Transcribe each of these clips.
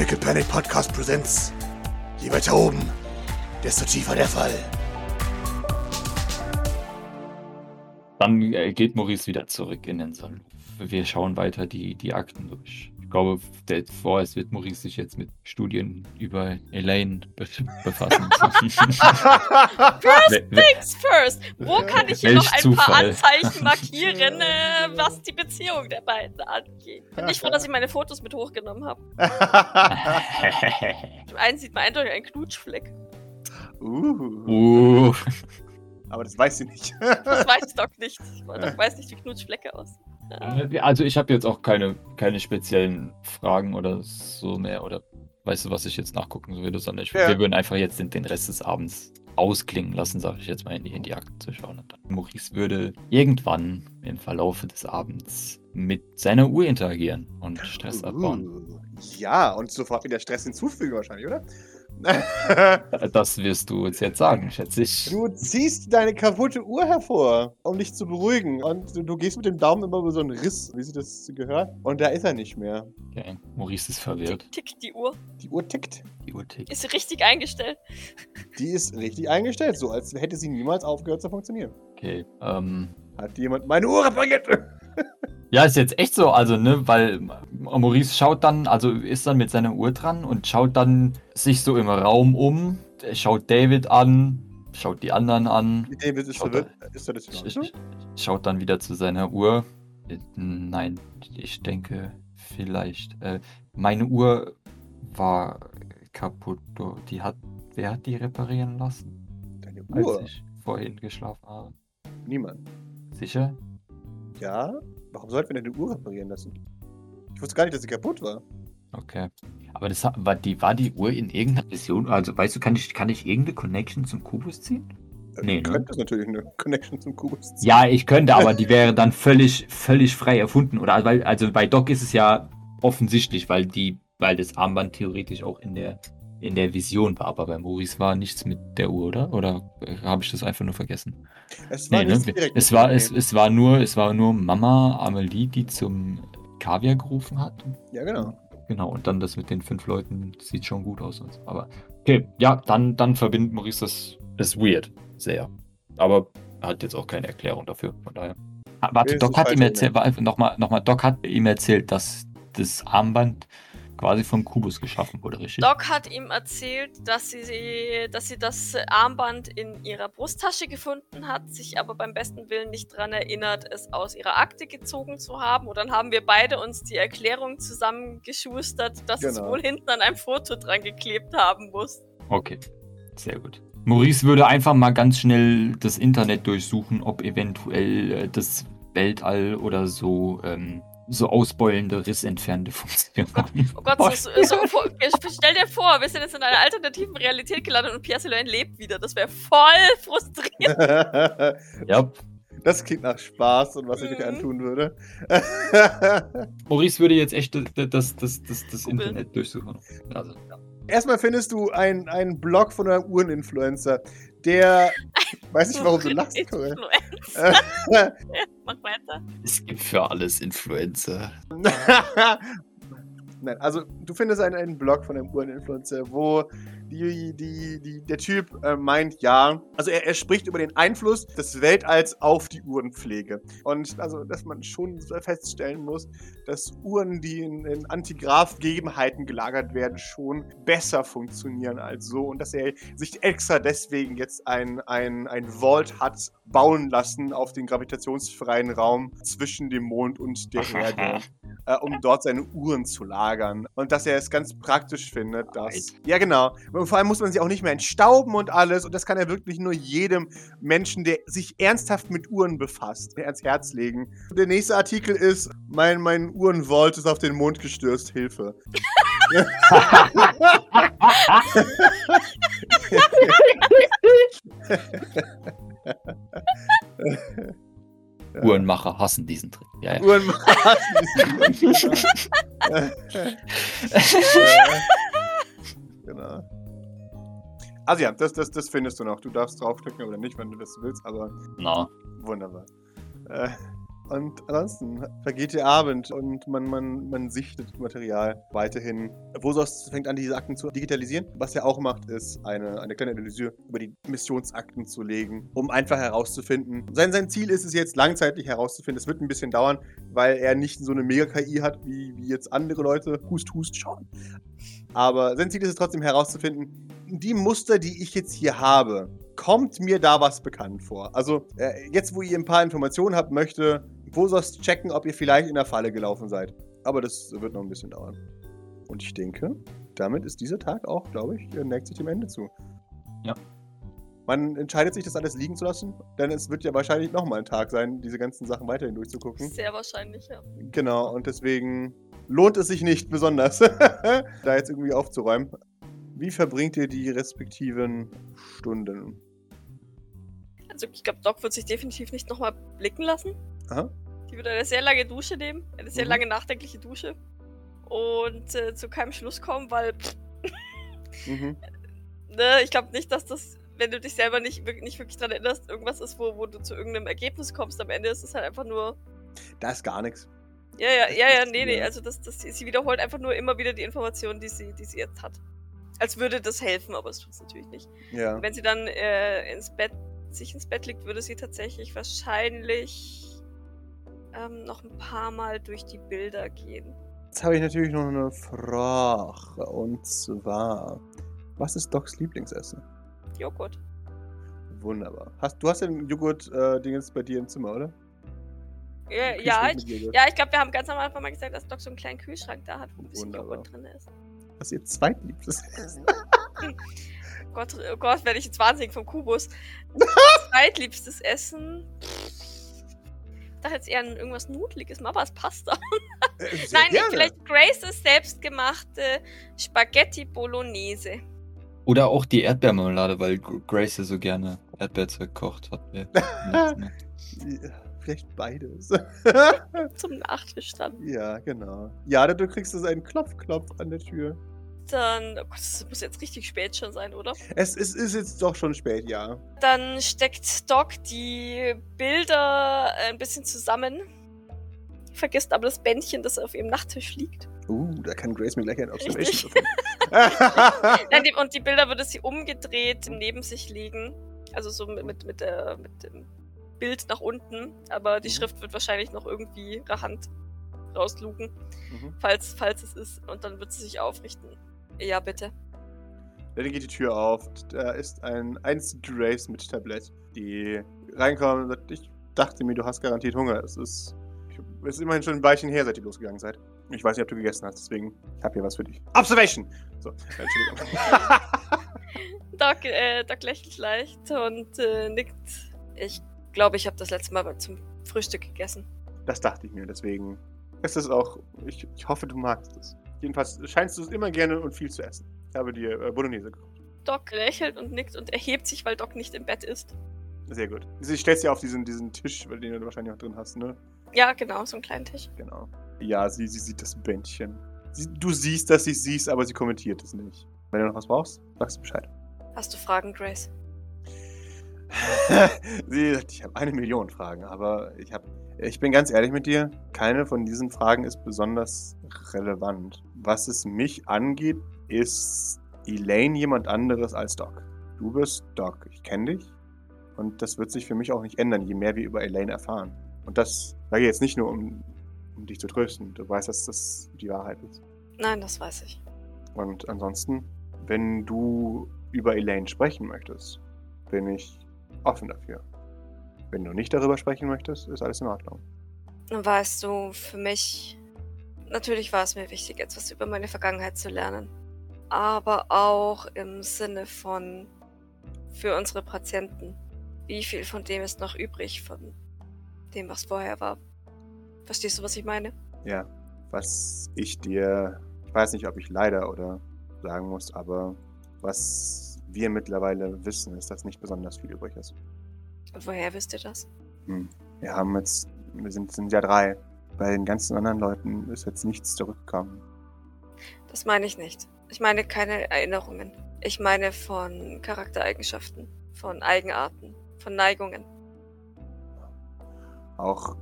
Tropical Panic Podcast Presents. Je weiter oben, desto tiefer der Fall. Dann äh, geht Maurice wieder zurück in den Salon. Wir schauen weiter die, die Akten durch. Ich glaube, der, vorerst wird Maurice sich jetzt mit Studien über Elaine be befassen. First things first. Wo kann ich hier Welch noch ein Zufall. paar Anzeichen markieren, äh, was die Beziehung der beiden angeht? Bin nicht froh, dass ich meine Fotos mit hochgenommen habe. Zum einen sieht man eindeutig einen Knutschfleck. uh, uh, aber das weiß sie nicht. Das weiß Doc nicht. Doc weiß nicht, wie Knutschflecke aussehen. Also ich habe jetzt auch keine, keine speziellen Fragen oder so mehr. Oder weißt du, was ich jetzt nachgucken würde, sondern ich, Ja. wir würden einfach jetzt den, den Rest des Abends ausklingen lassen, sage ich jetzt mal, in die, in die Akten zu schauen. Und dann Maurice würde irgendwann im Verlaufe des Abends mit seiner Uhr interagieren und Stress abbauen. Uh, ja, und sofort wieder Stress hinzufügen wahrscheinlich, oder? Das wirst du uns jetzt sagen, schätze ich. du ziehst deine kaputte Uhr hervor, um dich zu beruhigen. Und du, du gehst mit dem Daumen immer über so einen Riss, wie sie das gehört. Und da ist er nicht mehr. Okay. Maurice ist verwirrt. Tick, tickt die Uhr. Die Uhr tickt. Die Uhr tickt. Ist richtig eingestellt? Die ist richtig eingestellt, so als hätte sie niemals aufgehört zu funktionieren. Okay. Ähm, Hat jemand meine Uhr repariert? Ja, ist jetzt echt so, also, ne, weil Maurice schaut dann, also ist dann mit seiner Uhr dran und schaut dann sich so im Raum um, schaut David an, schaut die anderen an, David ist Schaut verwirrt. Ist er das sch- sch- schaut dann wieder zu seiner Uhr. Nein, ich denke vielleicht. Äh, meine Uhr war kaputt. Die hat, wer hat die reparieren lassen, Deine als Uhr? ich vorhin geschlafen habe? Niemand. Sicher? Ja? Warum sollten wir deine Uhr reparieren lassen? Ich wusste gar nicht, dass sie kaputt war. Okay. Aber das war die, war die Uhr in irgendeiner Vision? Also, weißt du, kann ich, kann ich irgendeine Connection zum Kubus ziehen? Äh, Nee, du ne? könntest natürlich eine Connection zum Kubus ziehen. Ja, ich könnte, aber die wäre dann völlig, völlig frei erfunden. Oder weil, also bei Doc ist es ja offensichtlich, weil die, weil das Armband theoretisch auch in der, in der Vision war. Aber bei Maurice war nichts mit der Uhr, oder? Oder habe ich das einfach nur vergessen? Es war Nee, ne? Es war, es, es war nur, es war nur Mama Amelie, die zum Kaviar gerufen hat. Ja, genau. Genau, und dann das mit den fünf Leuten sieht schon gut aus. und so. Aber okay, ja, dann, dann verbindet Maurice das. Das ist weird. Sehr. Aber er hat jetzt auch keine Erklärung dafür. Von daher. Ah, warte, Nee, Doc hat ihm erzählt, nochmal, nochmal, Doc hat ihm erzählt, dass das Armband quasi vom Kubus geschaffen wurde, richtig? Doc hat ihm erzählt, dass sie, dass sie das Armband in ihrer Brusttasche gefunden hat, sich aber beim besten Willen nicht daran erinnert, es aus ihrer Akte gezogen zu haben. Und dann haben wir beide uns die Erklärung zusammengeschustert, dass es Genau. wohl hinten an einem Foto dran geklebt haben muss. Okay, sehr gut. Maurice würde einfach mal ganz schnell das Internet durchsuchen, ob eventuell äh, das Weltall oder so, ähm, so ausbeulende, rissentfernende Funktionen haben. Oh Gott, so, so, so, stell dir vor, wir sind jetzt in einer alternativen Realität gelandet und Pierre Sylvain lebt wieder. Das wäre voll frustrierend. Ja, das klingt nach Spaß und was ich euch Mhm. antun würde. Maurice würde jetzt echt das, das, das, das. Internet durchsuchen. Also, ja. Erstmal findest du einen, einen Blog von einem Uhreninfluencer, der. Weiß nicht, warum du lachst, Corinne. Mach weiter. Es gibt für alles Influencer. Nein, also du findest einen, einen Blog von einem Uhreninfluencer, wo die, die, die, der Typ äh, meint, ja, also er, er spricht über den Einfluss des Weltalls auf die Uhrenpflege. Und also, dass man schon feststellen muss, dass Uhren, die in, in Antigraph-Gegebenheiten gelagert werden, schon besser funktionieren als so. Und dass er sich extra deswegen jetzt ein, ein, ein Vault hat bauen lassen auf den gravitationsfreien Raum zwischen dem Mond und der Erde äh, um dort seine Uhren zu lagern. Und dass er es ganz praktisch findet, dass. Ja, genau. Und vor allem muss man sie auch nicht mehr entstauben und alles. Und das kann er wirklich nur jedem Menschen, der sich ernsthaft mit Uhren befasst, ans Herz legen. Der nächste Artikel ist: Mein, mein Uhrenvault ist auf den Mond gestürzt. Hilfe. Uhrenmacher hassen diesen Trick. Ja, ja. Uhren genau. Also ja, das, das, das findest du noch. Du darfst draufklicken oder nicht, wenn du das willst, aber Na, wunderbar. Äh, Und ansonsten vergeht der Abend und man, man, man sichtet Material weiterhin. Vosos fängt an, diese Akten zu digitalisieren. Was er auch macht, ist eine, eine kleine Analyse über die Missionsakten zu legen, um einfach herauszufinden. Sein, sein Ziel ist es jetzt langzeitig herauszufinden. Es wird ein bisschen dauern, weil er nicht so eine Mega-KI hat, wie, wie jetzt andere Leute. Hust, hust, schon. Aber sein Ziel ist es trotzdem herauszufinden, die Muster, die ich jetzt hier habe, kommt mir da was bekannt vor? Also, äh, jetzt, wo ihr ein paar Informationen habt, möchte Vosos checken, ob ihr vielleicht in der Falle gelaufen seid. Aber das wird noch ein bisschen dauern. Und ich denke, damit ist dieser Tag auch, glaube ich, neigt sich dem Ende zu. Ja. Man entscheidet sich, das alles liegen zu lassen, denn es wird ja wahrscheinlich nochmal ein Tag sein, diese ganzen Sachen weiterhin durchzugucken. Sehr wahrscheinlich, ja. Genau, und deswegen lohnt es sich nicht besonders, da jetzt irgendwie aufzuräumen. Wie verbringt ihr die respektiven Stunden? Also ich glaube, Doc wird sich definitiv nicht nochmal blicken lassen. Aha. Die wird eine sehr lange Dusche nehmen, eine sehr Mhm. lange nachdenkliche Dusche. Und äh, zu keinem Schluss kommen, weil pff, Mhm. ne, ich glaube nicht, dass das, wenn du dich selber nicht, nicht wirklich daran erinnerst, irgendwas ist, wo, wo du zu irgendeinem Ergebnis kommst. Am Ende ist es halt einfach nur. Da ist gar nichts. Ja, ja, Das ja, ja, nee, nee. Also das, das, sie wiederholt einfach nur immer wieder die Informationen, die sie, die sie jetzt hat. Als würde das helfen, aber es tut es natürlich nicht. Ja. Wenn sie dann äh, ins Bett, sich ins Bett legt, würde sie tatsächlich wahrscheinlich ähm, noch ein paar Mal durch die Bilder gehen. Jetzt habe ich natürlich noch eine Frage. Und zwar: Was ist Docs Lieblingsessen? Joghurt. Wunderbar. Hast, du hast den Joghurt-Dingens bei dir im Zimmer, oder? Ja, ja, ich, ja, ich glaube, wir haben ganz am Anfang mal gesagt, dass Doc so einen kleinen Kühlschrank da hat, wo ein bisschen Wunderbar. Joghurt drin ist. Was ist ihr zweitliebstes Essen? Gott, oh Gott, werde ich jetzt wahnsinnig vom Kubus. Zweitliebstes Essen. Ich dachte jetzt eher an irgendwas Nudeliges, aber es passt da. Äh, Nein, gerne. vielleicht Graces selbstgemachte Spaghetti Bolognese. Oder auch die Erdbeermarmelade, weil Gr- Grace ja so gerne Erdbeerzeug kocht. Hat mir Ja, Vielleicht beides. Zum Nachtisch dann. ja, genau. Ja, du kriegst so einen Klopf-Klopf an der Tür. Dann, oh Gott, das muss jetzt richtig spät schon sein, oder? Es, es ist jetzt doch schon spät, ja. Dann steckt Doc die Bilder ein bisschen zusammen. Vergisst aber das Bändchen, das auf ihrem Nachttisch liegt. Uh, da kann Grace mir gleich ein. Observation und die Bilder würde sie umgedreht neben sich legen. Also so mit, mit, mit, der, mit dem Bild nach unten. Aber die Mhm. Schrift wird wahrscheinlich noch irgendwie ihre Hand rauslugen, Mhm. falls, falls es ist. Und dann wird sie sich aufrichten. Ja, bitte. Dann geht die Tür auf. Da ist ein einst Grace mit Tablett, die reinkommt und sagt, ich dachte mir, du hast garantiert Hunger. Es ist, es ist immerhin schon ein Weilchen her, seit ihr losgegangen seid. Ich weiß nicht, ob du gegessen hast, deswegen ich habe hier was für dich. Observation! So, äh, Entschuldigung. Doc, äh, Doc lächelt leicht und äh, nickt. Ich glaube, ich habe das letzte Mal zum Frühstück gegessen. das dachte ich mir, deswegen ist es auch, ich, ich hoffe, du magst es. Jedenfalls scheinst du es immer gerne und viel zu essen. Ich habe dir äh, Bolognese gekocht. Doc lächelt und nickt und erhebt sich, weil Doc nicht im Bett ist. Sehr gut. Sie stellst ja auf diesen, diesen Tisch, weil den du wahrscheinlich auch drin hast, ne? Ja, genau, so einen kleinen Tisch. Genau. Ja, sie, sie sieht das Bändchen. Sie, du siehst, dass sie es siehst, aber sie kommentiert es nicht. Wenn du noch was brauchst, sagst du Bescheid. Hast du Fragen, Grace? sie sagt, ich habe eine Million Fragen, aber ich habe, ich bin ganz ehrlich mit dir, keine von diesen Fragen ist besonders relevant. Was es mich angeht, ist Elaine jemand anderes als Doc. Du bist Doc, ich kenne dich und das wird sich für mich auch nicht ändern, je mehr wir über Elaine erfahren. Und das sage ich jetzt nicht nur, um, um dich zu trösten. Du weißt, dass das die Wahrheit ist. Nein, das weiß ich. Und ansonsten, wenn du über Elaine sprechen möchtest, bin ich offen dafür. Wenn du nicht darüber sprechen möchtest, ist alles in Ordnung. Nun weißt du, für mich. Natürlich war es mir wichtig, etwas über meine Vergangenheit zu lernen. Aber auch im Sinne von. für unsere Patienten. Wie viel von dem ist noch übrig von dem, was vorher war? Verstehst du, was ich meine? Ja, was ich dir, ich weiß nicht, ob ich leider oder sagen muss, aber was wir mittlerweile wissen, ist, dass nicht besonders viel übrig ist. Und woher wisst ihr das? Hm. Wir haben jetzt, wir sind, sind ja drei. Bei den ganzen anderen Leuten ist jetzt nichts zurückgekommen. Das meine ich nicht. Ich meine keine Erinnerungen. Ich meine von Charaktereigenschaften, von Eigenarten, von Neigungen. Auch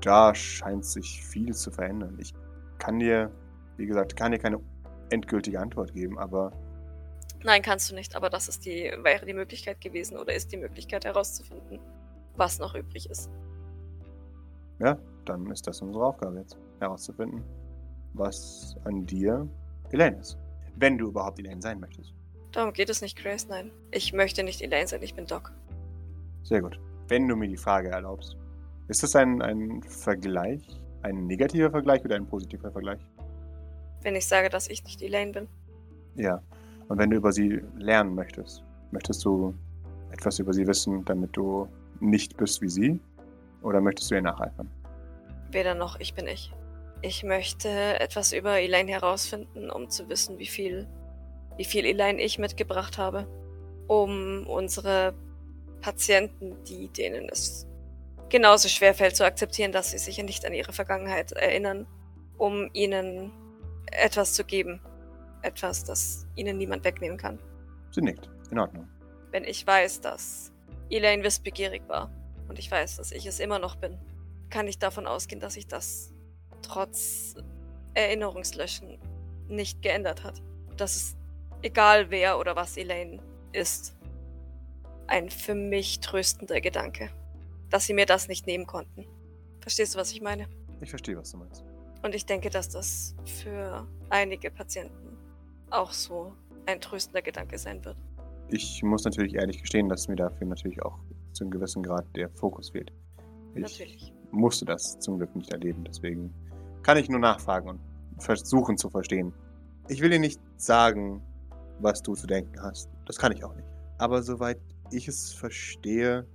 da scheint sich viel zu verändern. Ich kann dir, wie gesagt, kann dir keine endgültige Antwort geben, aber Nein, kannst du nicht, aber das ist die, wäre die Möglichkeit gewesen oder ist die Möglichkeit herauszufinden, was noch übrig ist. Ja, dann ist das unsere Aufgabe jetzt, herauszufinden, was an dir Elaine ist. Wenn du überhaupt Elaine sein möchtest. Darum geht es nicht, Grace, nein. Ich möchte nicht Elaine sein, ich bin Doc. Sehr gut. Wenn du mir die Frage erlaubst, ist das ein, ein Vergleich, ein negativer Vergleich oder ein positiver Vergleich? Wenn ich sage, dass ich nicht Elaine bin. Ja. Und wenn du über sie lernen möchtest, möchtest du etwas über sie wissen, damit du nicht bist wie sie? Oder möchtest du ihr nacheifern? Weder noch, ich bin ich. Ich möchte etwas über Elaine herausfinden, um zu wissen, wie viel, wie viel Elaine ich mitgebracht habe. Um unsere Patienten, die denen es genauso schwer fällt zu akzeptieren, dass sie sich nicht an ihre Vergangenheit erinnern, um ihnen etwas zu geben. Etwas, das ihnen niemand wegnehmen kann. Sie nickt. In Ordnung. Wenn ich weiß, dass Elaine wissbegierig war und ich weiß, dass ich es immer noch bin, kann ich davon ausgehen, dass sich das trotz Erinnerungslöschen nicht geändert hat. Dass es egal wer oder was Elaine ist, ein für mich tröstender Gedanke, dass sie mir das nicht nehmen konnten. Verstehst du, was ich meine? Ich verstehe, was du meinst. Und ich denke, dass das für einige Patienten auch so ein tröstender Gedanke sein wird. Ich muss natürlich ehrlich gestehen, dass mir dafür natürlich auch zu einem gewissen Grad der Fokus fehlt. Ich Natürlich. musste das zum Glück nicht erleben, deswegen kann ich nur nachfragen und versuchen zu verstehen. Ich will dir nicht sagen, was du zu denken hast. Das kann ich auch nicht. Aber soweit ich es verstehe,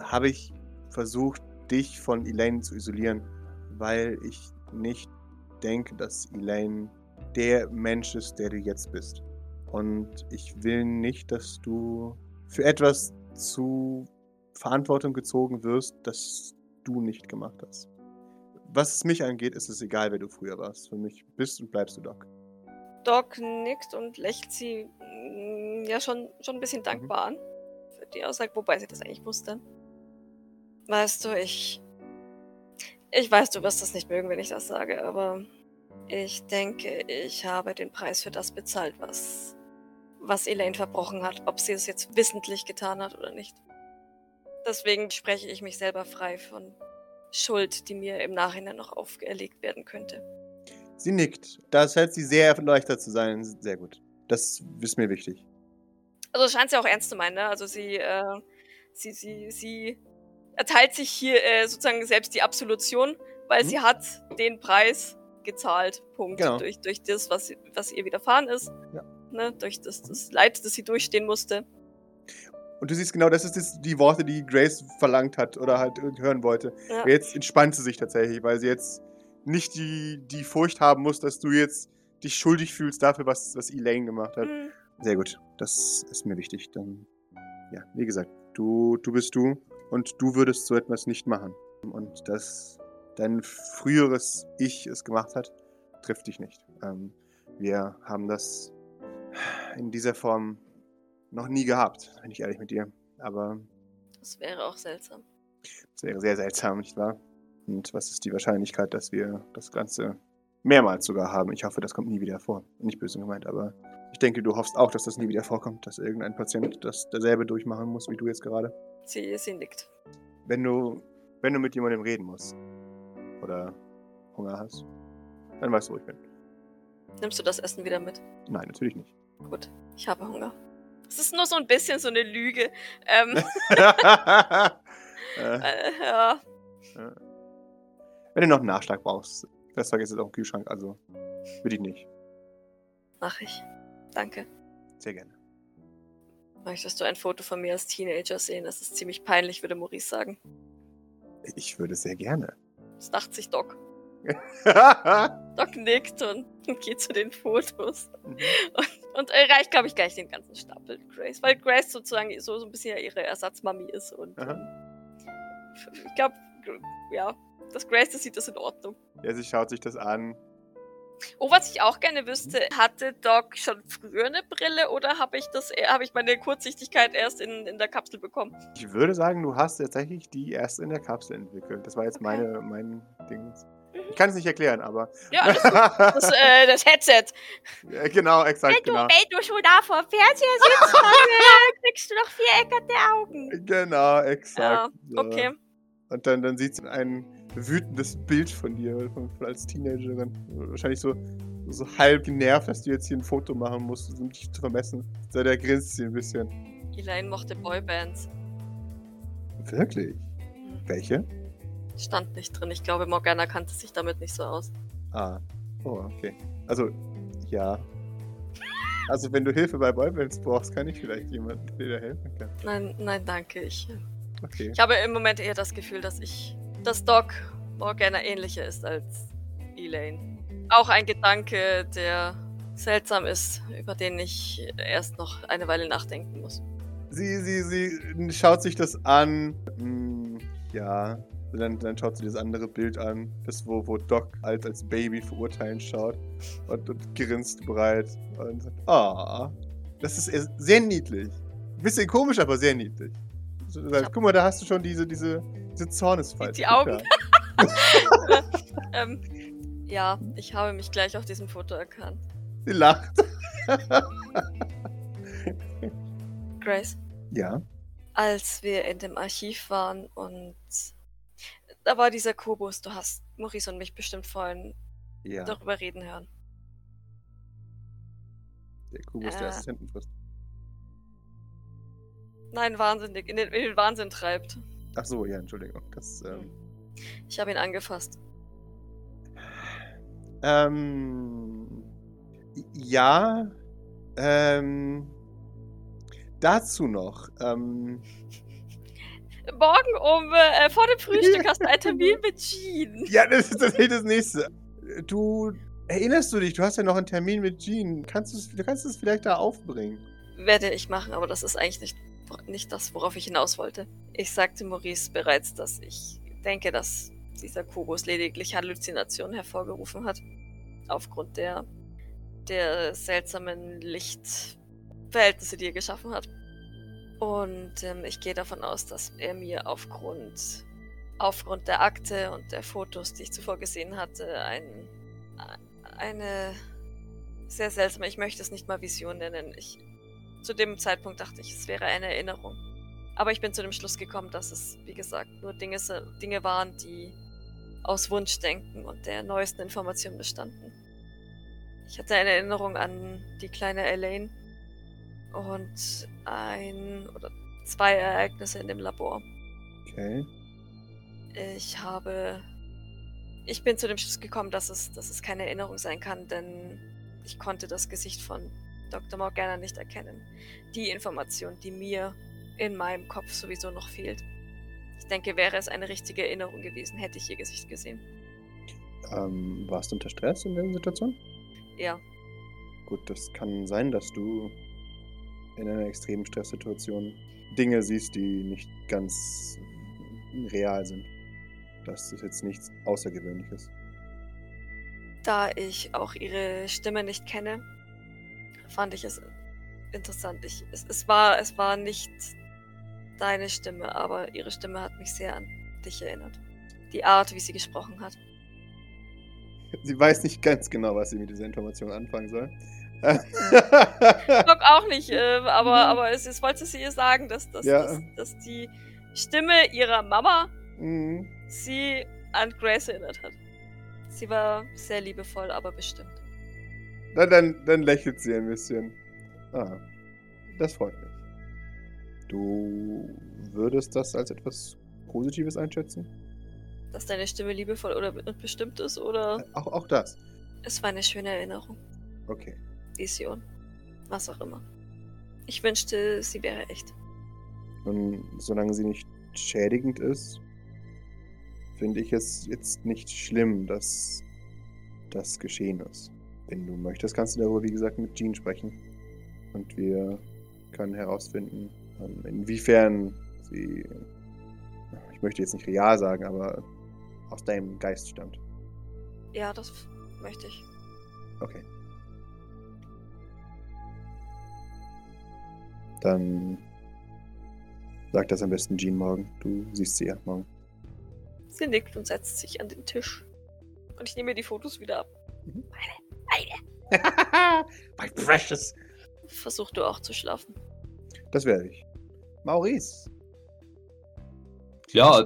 habe ich versucht, dich von Elaine zu isolieren, weil ich nicht denke, dass Elaine der Mensch ist, der du jetzt bist. Und ich will nicht, dass du für etwas zu Verantwortung gezogen wirst, das du nicht gemacht hast. Was es mich angeht, ist es egal, wer du früher warst. Für mich bist und bleibst du Doc. Doc nickt und lächelt sie mm, ja schon, schon ein bisschen dankbar an für die Aussage, wobei sie das eigentlich wusste. Weißt du, ich. Ich weiß, du wirst das nicht mögen, wenn ich das sage, aber ich denke, ich habe den Preis für das bezahlt, was, was Elaine verbrochen hat, ob sie es jetzt wissentlich getan hat oder nicht. Deswegen spreche ich mich selber frei von Schuld, die mir im Nachhinein noch auferlegt werden könnte. Sie nickt. Das scheint sie sehr erleichtert zu sein. Sehr gut. Das ist mir wichtig. Also scheint sie auch ernst zu meinen, ne? Also sie, äh, sie, sie, sie erteilt sich hier äh, sozusagen selbst die Absolution, weil Mhm. sie hat den Preis gezahlt. Punkt. Genau. Durch, durch das, was, was ihr widerfahren ist. Ja. Ne? Durch das, das Leid, das sie durchstehen musste. Und du siehst genau, das ist jetzt die Worte, die Grace verlangt hat oder halt hören wollte. Ja. Jetzt entspannt sie sich tatsächlich, weil sie jetzt nicht die, die Furcht haben muss, dass du jetzt dich schuldig fühlst dafür, was, was Elaine gemacht hat. Mhm. Sehr gut. Das ist mir wichtig. Dann, ja, wie gesagt, du, du bist du und du würdest so etwas nicht machen. Und dass dein früheres Ich es gemacht hat, trifft dich nicht. Ähm, wir haben das in dieser Form noch nie gehabt, bin ich ehrlich mit dir. Aber Das wäre auch seltsam. es wäre sehr seltsam, nicht wahr? Und was ist die Wahrscheinlichkeit, dass wir das Ganze mehrmals sogar haben? Ich hoffe, das kommt nie wieder vor. Nicht böse gemeint, aber ich denke, du hoffst auch, dass das nie wieder vorkommt, dass irgendein Patient das derselbe durchmachen muss, wie du jetzt gerade. Sie, sie nickt. Wenn du, wenn du mit jemandem reden musst oder Hunger hast, dann weißt du, wo ich bin. Nimmst du das Essen wieder mit? Nein, natürlich nicht. Gut, ich habe Hunger. Es ist nur so ein bisschen so eine Lüge. Ähm, äh, ja. wenn du noch einen Nachschlag brauchst, das vergiss es auch im Kühlschrank, also würde ich nicht. Mach ich. Danke. Sehr gerne. Möchtest du ein Foto von mir als Teenager sehen? Das ist ziemlich peinlich, würde Maurice sagen. Ich würde sehr gerne. Das dachte sich Doc. Doc nickt und geht zu den Fotos. Mhm. Und erreicht, glaube ich, gleich den ganzen Stapel Grace. Weil Grace sozusagen so, so ein bisschen ihre Ersatzmami ist. Und ähm, ich glaube, ja, dass Grace das sieht, ist in Ordnung. Ja, sie schaut sich das an Oh, was ich auch gerne wüsste, hatte Doc schon früher eine Brille oder habe ich das, habe ich meine Kurzsichtigkeit erst in, in der Kapsel bekommen? Ich würde sagen, du hast tatsächlich die erst in der Kapsel entwickelt. Das war jetzt Okay. meine, mein Ding. Ich kann es nicht erklären, aber. Ja, gut. das, äh, das Headset. Ja, genau, exakt, wenn, du, genau. wenn du schon da vor Fernseher sitzt, dann äh, kriegst du noch viereckerte Augen. Genau, Ja, exakt. so. okay. Und dann, dann sieht sie ein wütendes Bild von dir von, als Teenagerin. Wahrscheinlich so, so halb genervt, dass du jetzt hier ein Foto machen musst, um dich zu vermessen. So, der grinst sie ein bisschen. Elaine mochte Boybands. Wirklich? Welche? Stand nicht drin. Ich glaube, Morgana kannte sich damit nicht so aus. Ah. Oh, okay. Also, ja. Also, wenn du Hilfe bei Boybands brauchst, kann ich vielleicht jemanden, der dir helfen kann. Nein, nein, danke. Ich, Okay. ich habe im Moment eher das Gefühl, dass ich, dass Doc Morgana ähnlicher ist als Elaine. Auch ein Gedanke, der seltsam ist, über den ich erst noch eine Weile nachdenken muss. Sie, sie, sie schaut sich das an. Hm, ja. Dann, dann schaut sie das andere Bild an, das wo, wo Doc als, als Baby verurteilen schaut und, und grinst breit und sagt, ah, das ist eher sehr niedlich. Bisschen komisch, aber sehr niedlich. Sagt, Guck mal, da hast du schon diese, diese, diese Zornesfalte. Die Augen. Ähm, ja, ich habe mich gleich auf diesem Foto erkannt. Sie lacht. Grace, Ja. als wir in dem Archiv waren und da war dieser Kubus, du hast Maurice und mich bestimmt vorhin Ja. darüber reden hören. Der Kubus, der Äh. Assistenten frisst. Nein, wahnsinnig, in den, in den Wahnsinn treibt. Ach so, ja, Entschuldigung. Das, ähm, Ich habe ihn angefasst. Ähm, ja, ähm, dazu noch, ähm, Morgen um, äh, vor dem Frühstück hast du einen Termin mit Jean. ja, das ist tatsächlich das nächste. Du, erinnerst du dich, du hast ja noch einen Termin mit Jean. Kannst du es, du kannst es vielleicht da aufbringen? Werde ich machen, aber das ist eigentlich nicht, nicht das, worauf ich hinaus wollte. Ich sagte Maurice bereits, dass ich denke, dass dieser Kubus lediglich Halluzinationen hervorgerufen hat. Aufgrund der, der seltsamen Lichtverhältnisse, die er geschaffen hat. Und ähm, ich gehe davon aus, dass er mir aufgrund, aufgrund der Akte und der Fotos, die ich zuvor gesehen hatte, ein, eine sehr seltsame, ich möchte es nicht mal Vision nennen. Ich, zu dem Zeitpunkt dachte ich, es wäre eine Erinnerung. Aber ich bin zu dem Schluss gekommen, dass es, wie gesagt, nur Dinge, Dinge waren, die aus Wunschdenken und der neuesten Information bestanden. Ich hatte eine Erinnerung an die kleine Elaine und ein oder zwei Ereignisse in dem Labor. Okay. Ich habe. Ich bin zu dem Schluss gekommen, dass es, dass es keine Erinnerung sein kann, denn ich konnte das Gesicht von Dr. Morgana nicht erkennen. Die Information, die mir in meinem Kopf sowieso noch fehlt. Ich denke, wäre es eine richtige Erinnerung gewesen, hätte ich ihr Gesicht gesehen. Ähm, warst du unter Stress in der Situation? Ja, Gut, das kann sein, dass du in einer extremen Stresssituation Dinge siehst, die nicht ganz real sind. Das ist jetzt nichts Außergewöhnliches. da ich auch ihre Stimme nicht kenne, fand ich es interessant. Ich, es, es, war, es war nicht deine Stimme, aber ihre Stimme hat mich sehr an dich erinnert. Die Art, wie sie gesprochen hat. Sie weiß nicht ganz genau, was sie mit dieser Information anfangen soll. Doc auch nicht, äh, aber, aber es, es wollte sie ihr sagen, dass, dass, Ja. dass, dass die Stimme ihrer Mama Mhm. sie an Grace erinnert hat. Sie war sehr liebevoll, aber bestimmt. dann, dann, dann lächelt sie ein bisschen. Ah, das freut mich. Du würdest das als etwas Positives einschätzen? Dass deine Stimme liebevoll oder bestimmt ist, oder Auch, auch das. es war eine schöne Erinnerung. Okay. Vision. Was auch immer. Ich wünschte, sie wäre echt. Und solange sie nicht schädigend ist, finde ich es jetzt nicht schlimm, dass das geschehen ist. Wenn du möchtest, kannst du darüber, wie gesagt, mit Jean sprechen. Und wir können herausfinden, ähm, inwiefern sie, ich möchte jetzt nicht real sagen, aber aus deinem Geist stammt. Ja, das möchte ich. Okay. Dann sag das am besten Jean morgen. Du siehst sie ja morgen. Sie nickt und setzt sich an den Tisch. Und ich nehme mir die Fotos wieder ab. Mhm. Meine, meine. My precious. Versuch du auch zu schlafen. Das werde ich. Maurice. Ja,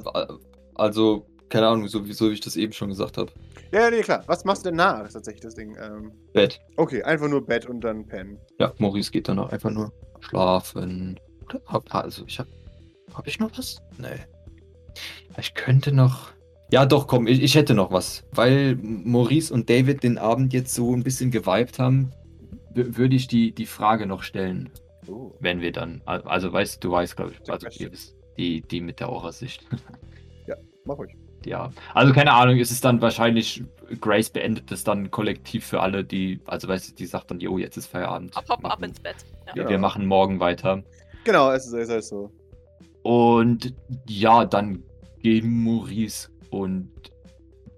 also, keine Ahnung, so wie, so wie ich das eben schon gesagt habe. Ja, nee, klar. Was machst du denn nach? Das ist tatsächlich das Ding. Ähm, Bett. okay, einfach nur Bett und dann pennen. Ja, Maurice geht dann auch einfach nur schlafen. Hab, also, ich hab. Hab ich noch was? Nee. Ich könnte noch. Ja, doch, komm, ich, ich hätte noch was. Weil Maurice und David den Abend jetzt so ein bisschen geweibt haben, würde ich die, die Frage noch stellen, Oh. wenn wir dann. al- Also, weißt du, weißt, glaube ich, also, ihr wisst, die, die mit der Aura-Sicht. Mach ruhig. Ja, also keine Ahnung, ist es dann wahrscheinlich, Grace beendet es dann kollektiv für alle, die, also weißt du, die sagt dann, jo, jetzt ist Feierabend. Ab, ab Machen- ins Bett. Ja. wir, Ja. wir machen morgen weiter. Genau, es ist, es ist halt so. Und ja, dann gehen Maurice und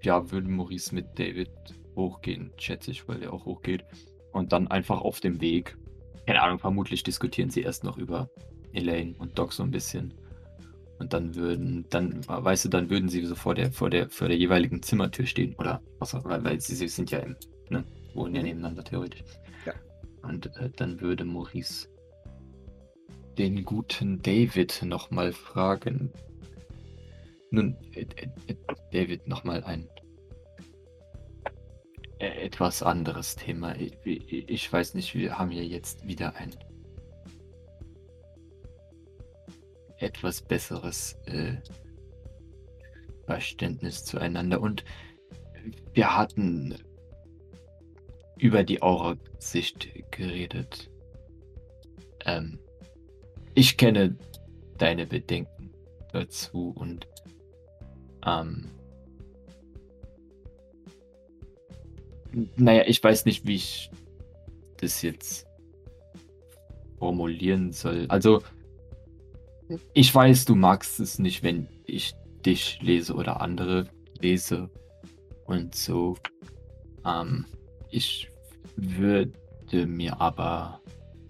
ja, würde Maurice mit David hochgehen, schätze ich, weil er auch hochgeht. Und dann einfach auf dem Weg, keine Ahnung, vermutlich diskutieren sie erst noch über Elaine und Doc so ein bisschen. Und dann würden, dann, weißt du, dann würden sie so vor der, vor der, vor der jeweiligen Zimmertür stehen. Oder auch, weil, weil sie, sie sind ja im, ne, wohnen ja nebeneinander theoretisch. Ja. Und äh, dann würde Maurice den guten David nochmal fragen. Nun, äh, äh, David, nochmal ein äh, etwas anderes Thema. Ich weiß nicht, wir haben ja jetzt wieder ein etwas besseres äh, Verständnis zueinander und wir hatten über die Aura-Sicht geredet. Ähm, ich kenne deine Bedenken dazu und ähm, naja, ich weiß nicht, wie ich das jetzt formulieren soll. Also, ich weiß, du magst es nicht, wenn ich dich lese oder andere lese und so. Ähm, ich würde mir aber,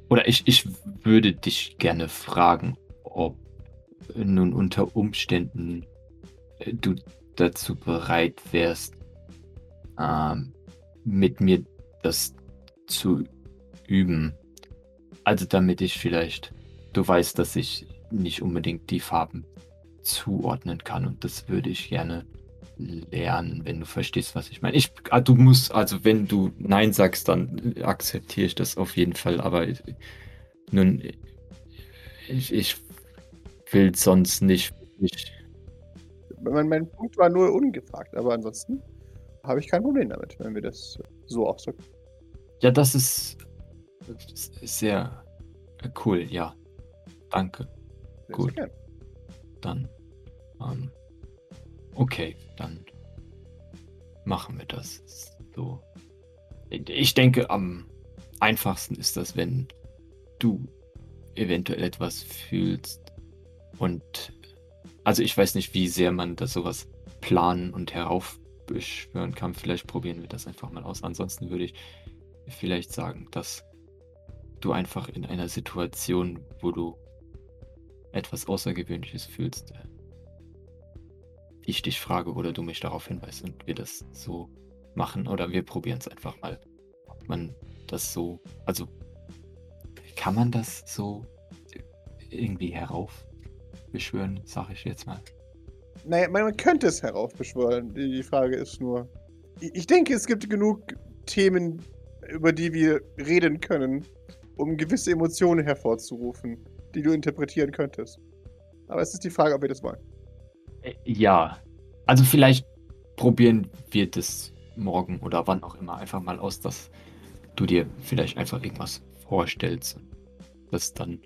oder ich, ich würde dich gerne fragen, ob nun unter Umständen äh, du dazu bereit wärst, ähm, mit mir das zu üben. Also damit ich vielleicht, du weißt, dass ich nicht unbedingt die Farben zuordnen kann und das würde ich gerne lernen, wenn du verstehst, was ich meine. Ich, ah, du musst, also wenn du Nein sagst, dann akzeptiere ich das auf jeden Fall, aber ich- nun, ich, ich will sonst nicht, ich, Mein, mein Punkt war nur ungefragt, aber ansonsten habe ich kein Problem damit, wenn wir das so ausdrücken. ja, das ist, das ist sehr cool, ja. Danke. Gut. gern. Dann, ähm, okay, dann machen wir das so. Ich denke, am einfachsten ist das, wenn du eventuell etwas fühlst und, also ich weiß nicht, wie sehr man das sowas planen und heraufbeschwören kann. Vielleicht probieren wir das einfach mal aus. Ansonsten würde ich vielleicht sagen, dass du einfach in einer Situation, wo du etwas Außergewöhnliches fühlst, äh, ich dich frage oder du mich darauf hinweist und wir das so machen oder wir probieren es einfach mal. Ob man das so, also kann man das so irgendwie heraufbeschwören, sage ich jetzt mal. Naja, man, könnte es heraufbeschwören. Die, Frage ist nur. Ich denke, es gibt genug Themen, über die wir reden können, um gewisse Emotionen hervorzurufen, die du interpretieren könntest. Aber es ist die Frage, ob wir das wollen. Äh, Ja, also vielleicht probieren wir das morgen oder wann auch immer einfach mal aus, dass du dir vielleicht einfach irgendwas vorstellst und das dann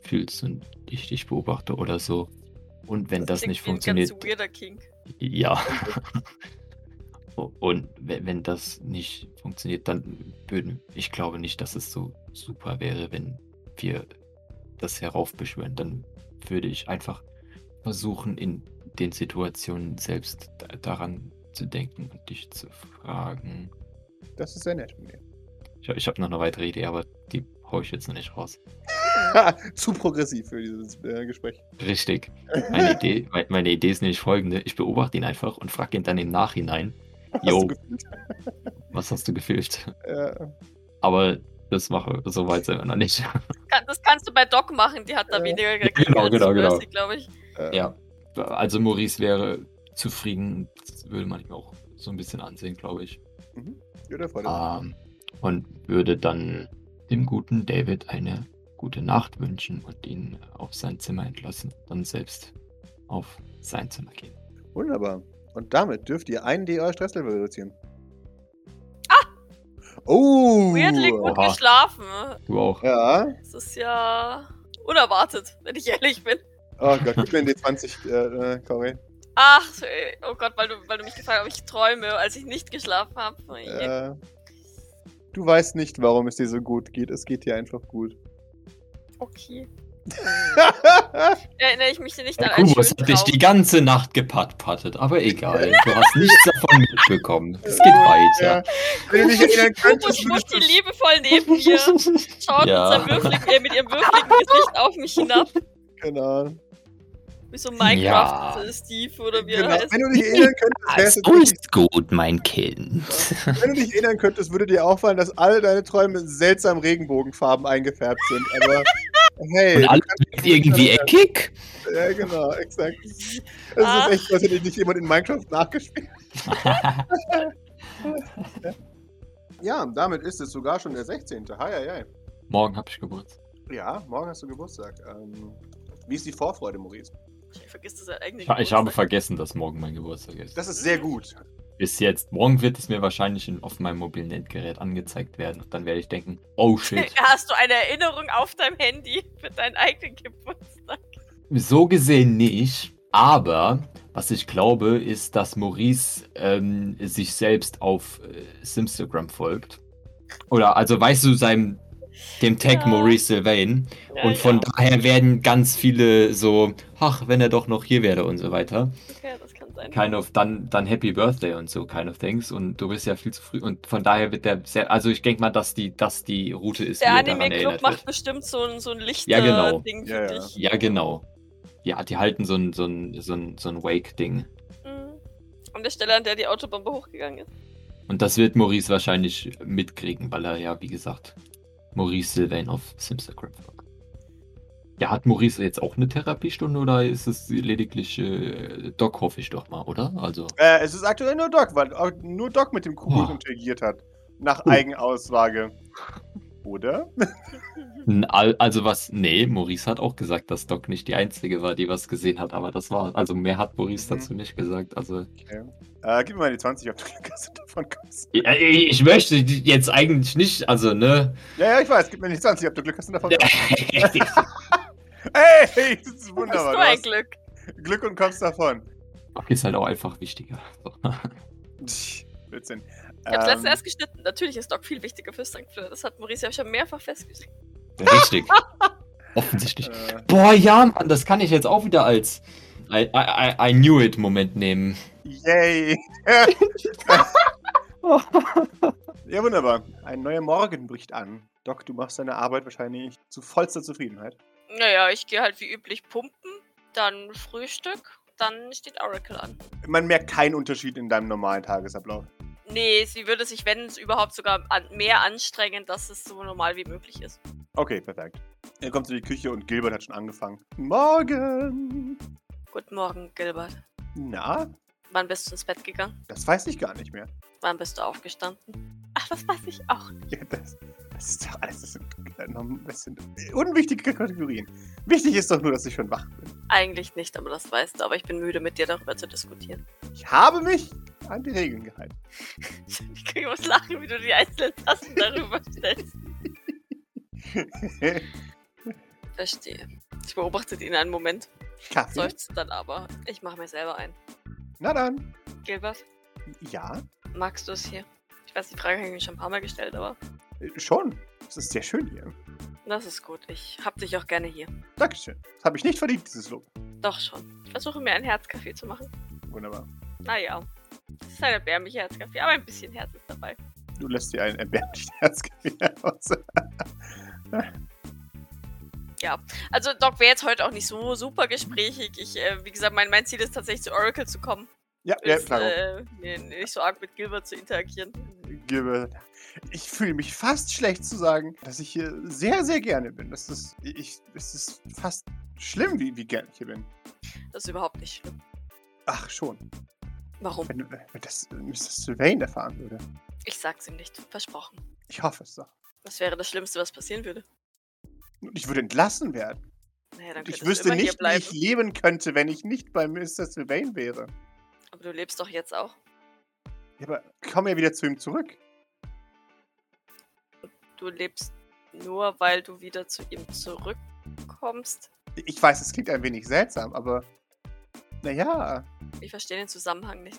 fühlst und ich dich beobachte oder so. Und wenn das, klingt nicht funktioniert, Ganz weirder King. ja. Und wenn, wenn das nicht funktioniert, dann würden, ich glaube nicht, dass es so super wäre, wenn wir das heraufbeschwören. Dann würde ich einfach versuchen, in den Situationen selbst da- daran zu denken und dich zu fragen, Das ist sehr nett von dir. Ich, ich habe noch eine weitere Idee, aber die hau ich jetzt noch nicht raus. Zu progressiv für dieses äh, Gespräch. Richtig. Meine Idee, me- meine Idee ist nämlich folgende. Ich beobachte ihn einfach und frage ihn dann im Nachhinein, Hast Jo. du gefühlt? was hast du gefühlt? Ja. Aber das mache so weit sind wir noch nicht. Kann, das kannst du bei Doc machen, die hat da Ja. weniger Genau, als genau, genau. Mercy, glaube ich. Ja. Also Maurice wäre zufrieden, das würde man ihm auch so ein bisschen ansehen, glaube ich. Ja, der sich. Ähm, und würde dann dem guten David eine gute Nacht wünschen und ihn auf sein Zimmer entlassen, dann selbst auf sein Zimmer gehen. Wunderbar. Und damit dürft ihr einen D euer Stresslevel reduzieren. Oh! Weirdly gut Oha. geschlafen. Du auch. Ja. Das ist ja unerwartet, wenn ich ehrlich bin. Oh Gott, gib mir ein D20, äh, äh, Cory. Ach, oh Gott, weil du, weil du mich gefragt hast, ob ich träume, als ich nicht geschlafen habe. Äh, du weißt nicht, warum es dir so gut geht. Es geht dir einfach gut. Okay. Erinnere ich mich nicht an Kubus hat dich die ganze Nacht gepattpattet, aber egal. Du hast nichts davon mitbekommen. Es geht weiter. Wenn du dich erinnern Kubus würdest die liebevoll neben mir, schaut Ja. mit, seinem würfeligen, äh, mit ihrem würfeligen Gesicht auf mich hinab. genau. Wie so Minecraft Ja. äh, Steve oder wie genau. er heißt. Wenn du dich erinnern könntest, wär's jetzt wirklich, gut, mein Kind. wenn du dich erinnern könntest, würde dir auffallen, dass alle deine Träume seltsam Regenbogenfarben eingefärbt sind. Aber hey, Und alles wirkt irgendwie eckig. Ja, genau, exakt. Das Ach. ist echt, was hätte nicht jemand in Minecraft nachgespielt. Ja, damit ist es sogar schon der 16. Hi, hi, hi. Morgen habe ich Geburtstag. Ja, morgen hast du Geburtstag. Ähm, wie ist die Vorfreude, Maurice? Ich vergiss das eigentlich. Ich, ich habe vergessen, dass morgen mein Geburtstag ist. Das ist sehr gut. Bis jetzt. Morgen wird es mir wahrscheinlich in, auf meinem mobilen Endgerät angezeigt werden. Und dann werde ich denken, oh shit. Hast du eine Erinnerung auf deinem Handy für deinen eigenen Geburtstag? So gesehen nicht. Aber was ich glaube, ist, dass Maurice ähm, sich selbst auf äh, Simstagram folgt. Oder also weißt du, seinem dem Tag Ja. Maurice Sylvain. Ja, Und von ja. daher werden ganz viele so, ach, wenn er doch noch hier wäre und so weiter. Okay, das sein. Kind of, dann, dann Happy Birthday und so, kind of things. Und du bist ja viel zu früh. Und von daher wird der sehr, also ich denke mal, dass die, dass die Route ist, Der er Anime-Club macht wird. bestimmt so ein, so ein Ja, genau. Lichter-Ding Ja, für ja. dich. Ja, genau. Ja, die halten so ein, so ein, so ein, so ein Wake-Ding. Mhm. An der Stelle, an der die Autobombe hochgegangen ist. Und das wird Maurice wahrscheinlich mitkriegen, weil er ja, wie gesagt, Maurice Sylvain auf Simstagram folgt. Ja, hat Maurice jetzt auch eine Therapiestunde oder ist es lediglich äh, Doc, hoffe ich doch mal, oder? Also, Äh, es ist aktuell nur Doc, weil auch nur Doc mit dem Kubus Oh. interagiert hat. Nach Oh. Eigenaussage. Oder? also was, nee, Maurice hat auch gesagt, dass Doc nicht die Einzige war, die was gesehen hat, aber das war, also mehr hat Maurice Mhm. dazu nicht gesagt, also. Äh, gib mir mal die 20, ob du Glück hast und davon kommst. Ja, ich möchte jetzt eigentlich nicht, also, ne? Ja, ja, ich weiß, gib mir die 20, ob du Glück hast und davon kommst. Hey, das ist wunderbar. du Du ein hast Glück. Glück und kommst davon. ist halt auch einfach wichtiger. Blödsinn. Ich hab's letztens Ähm, erst geschnitten. Natürlich ist Doc viel wichtiger für St. Fleur. Das hat Maurice ja schon mehrfach festgestellt. Richtig. Offensichtlich. äh, Boah, ja, Mann, das kann ich jetzt auch wieder als I, I, I, I knew it Moment nehmen. yay. ja, wunderbar. Ein neuer Morgen bricht an. Doc, du machst deine Arbeit wahrscheinlich zu vollster Zufriedenheit. Naja, ich gehe halt wie üblich pumpen, dann Frühstück, dann steht Oracle an. Man merkt keinen Unterschied in deinem normalen Tagesablauf. Nee, sie würde sich, wenn es überhaupt sogar an, mehr anstrengen, dass es so normal wie möglich ist. Okay, perfekt. Er kommt in die Küche und Gilbert hat schon angefangen. Morgen! Guten Morgen, Gilbert. Na, Wann bist du ins Bett gegangen? das weiß ich gar nicht mehr. Wann bist du aufgestanden? Ach, das weiß ich auch. Ja, das, das ist doch alles, das sind, das sind unwichtige Kategorien. Wichtig ist doch nur, dass ich schon wach bin. Eigentlich nicht, aber das weißt du. Aber ich bin müde, mit dir darüber zu diskutieren. Ich habe mich an die Regeln gehalten. Ich muss lachen, wie du die einzelnen Tasten darüber stellst. Verstehe. Ich beobachte ihn einen Moment, Kaffee? seufzt dann aber. Ich mache mir selber ein. Na dann. Gilbert, Ja, magst du es hier? Ich weiß, die Frage habe ich mir schon ein paar Mal gestellt, aber schon. Es ist sehr schön hier. das ist gut. Ich hab dich auch gerne hier. Dankeschön. Das habe ich nicht verdient, dieses Lob. Doch schon. Ich versuche mir einen Herzkaffee zu machen. Wunderbar. Naja. Es ist ein erbärmlicher Herzkaffee, aber ein bisschen Herz ist dabei. du lässt dir ein erbärmlich Herzgewehr aus. Also Doc wäre jetzt heute auch nicht so super gesprächig. Ich, äh, wie gesagt, mein, mein Ziel ist tatsächlich zu Oracle zu kommen. Ja, ja, Ist, klar. äh, nicht so arg mit Gilbert zu interagieren. Gebe. Ich fühle mich fast schlecht zu sagen, dass ich hier sehr, sehr gerne bin. Das ist, ich, es ist fast schlimm, wie, wie gern ich hier bin. Das ist überhaupt nicht schlimm. Ach, schon. Warum? Wenn, wenn das Mr. Sylvain erfahren würde. Ich sag's ihm nicht. Versprochen. Ich hoffe es doch. Das wäre das Schlimmste, was passieren würde. Ich würde entlassen werden. Naja, Ich wüsste nicht, wie ich leben könnte, wenn ich nicht bei Mr. Sylvain wäre. Aber du lebst doch jetzt auch. Ja, aber komm ja wieder zu ihm zurück. Du lebst nur, weil du wieder zu ihm zurückkommst. Ich weiß, es klingt ein wenig seltsam, aber. Naja. Ich verstehe den Zusammenhang nicht.